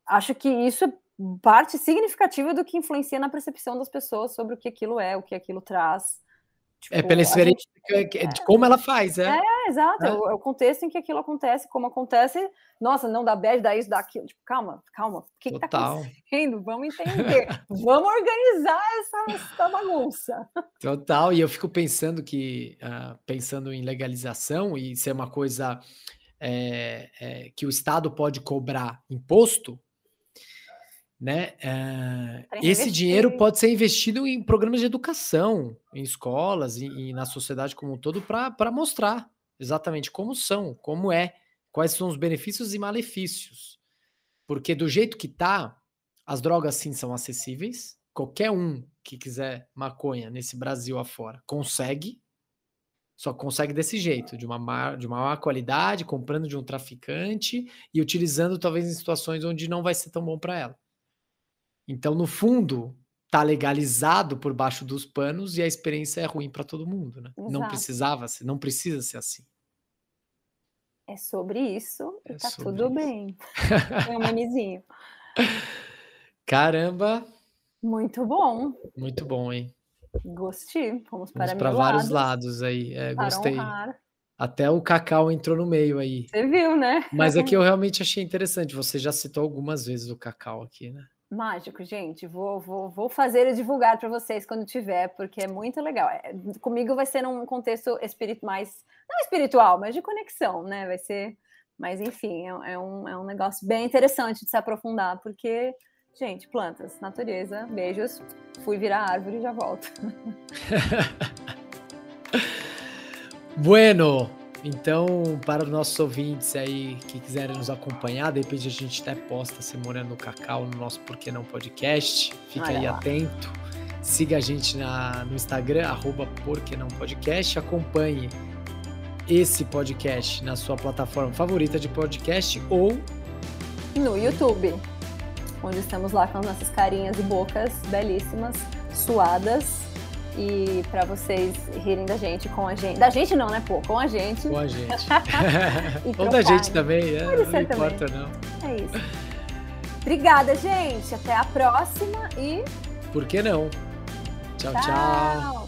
[SPEAKER 2] acho que isso é parte significativa do que influencia na percepção das pessoas sobre o que aquilo é, o que aquilo traz.
[SPEAKER 1] É tipo, é pela experiência gente, é, de como ela faz, é.
[SPEAKER 2] É, exato. É. é. o contexto em que aquilo acontece, como acontece. Nossa, não dá bad, dá isso, dá aquilo. Tipo, calma, calma. O que, está acontecendo? Vamos entender. Vamos organizar essa, essa, bagunça.
[SPEAKER 1] Total. E eu fico pensando que, uh, pensando em legalização e ser uma coisa é, é, que o Estado pode cobrar imposto, né? É, esse dinheiro pode ser investido em programas de educação, em escolas e, e na sociedade como um todo para mostrar exatamente como são, como é, quais são os benefícios e malefícios. Porque do jeito que tá, as drogas sim são acessíveis. Qualquer um que quiser maconha nesse Brasil afora consegue, só consegue desse jeito, de uma, má, de uma má qualidade, comprando de um traficante e utilizando talvez em situações onde não vai ser tão bom para ela. Então, no fundo, tá legalizado por baixo dos panos e a experiência é ruim para todo mundo, né? Exato. Não precisava ser, não precisa ser assim.
[SPEAKER 2] É sobre isso e é tá tudo isso. bem. É um memezinho.
[SPEAKER 1] Caramba!
[SPEAKER 2] Muito bom.
[SPEAKER 1] Muito bom, hein?
[SPEAKER 2] Gostei. Vamos para,
[SPEAKER 1] Vamos para vários lados, aí. É, gostei. Honrar. Até o Cacau entrou no meio aí.
[SPEAKER 2] Você viu, né?
[SPEAKER 1] Mas aqui é eu realmente achei interessante. Você já citou algumas vezes o Cacau aqui, né?
[SPEAKER 2] Mágico, gente. Vou, vou, vou fazer e divulgar para vocês quando tiver, porque é muito legal. É, comigo vai ser num contexto mais, não espiritual, mas de conexão, né? Vai ser, mas enfim, é, é, um, é um negócio bem interessante de se aprofundar, porque, gente, plantas, natureza, beijos. Fui virar árvore e já volto.
[SPEAKER 1] bueno, então, para os nossos ouvintes aí que quiserem nos acompanhar, de repente a gente até posta se morando no Cacau no nosso Por que Não Podcast. Fique Olha aí lá. atento. Siga a gente na, no Instagram, arroba Porque Não Podcast. Acompanhe esse podcast na sua plataforma favorita de podcast ou
[SPEAKER 2] no YouTube, onde estamos lá com as nossas carinhas e bocas belíssimas, suadas e para vocês rirem da gente com a gente. Da gente não, né, pô? Com a gente.
[SPEAKER 1] Com a gente. Ou da gente também, é, não importa também.
[SPEAKER 2] não. É isso. Obrigada, gente. Até a próxima e.
[SPEAKER 1] Por que não? tchau. tchau. tchau.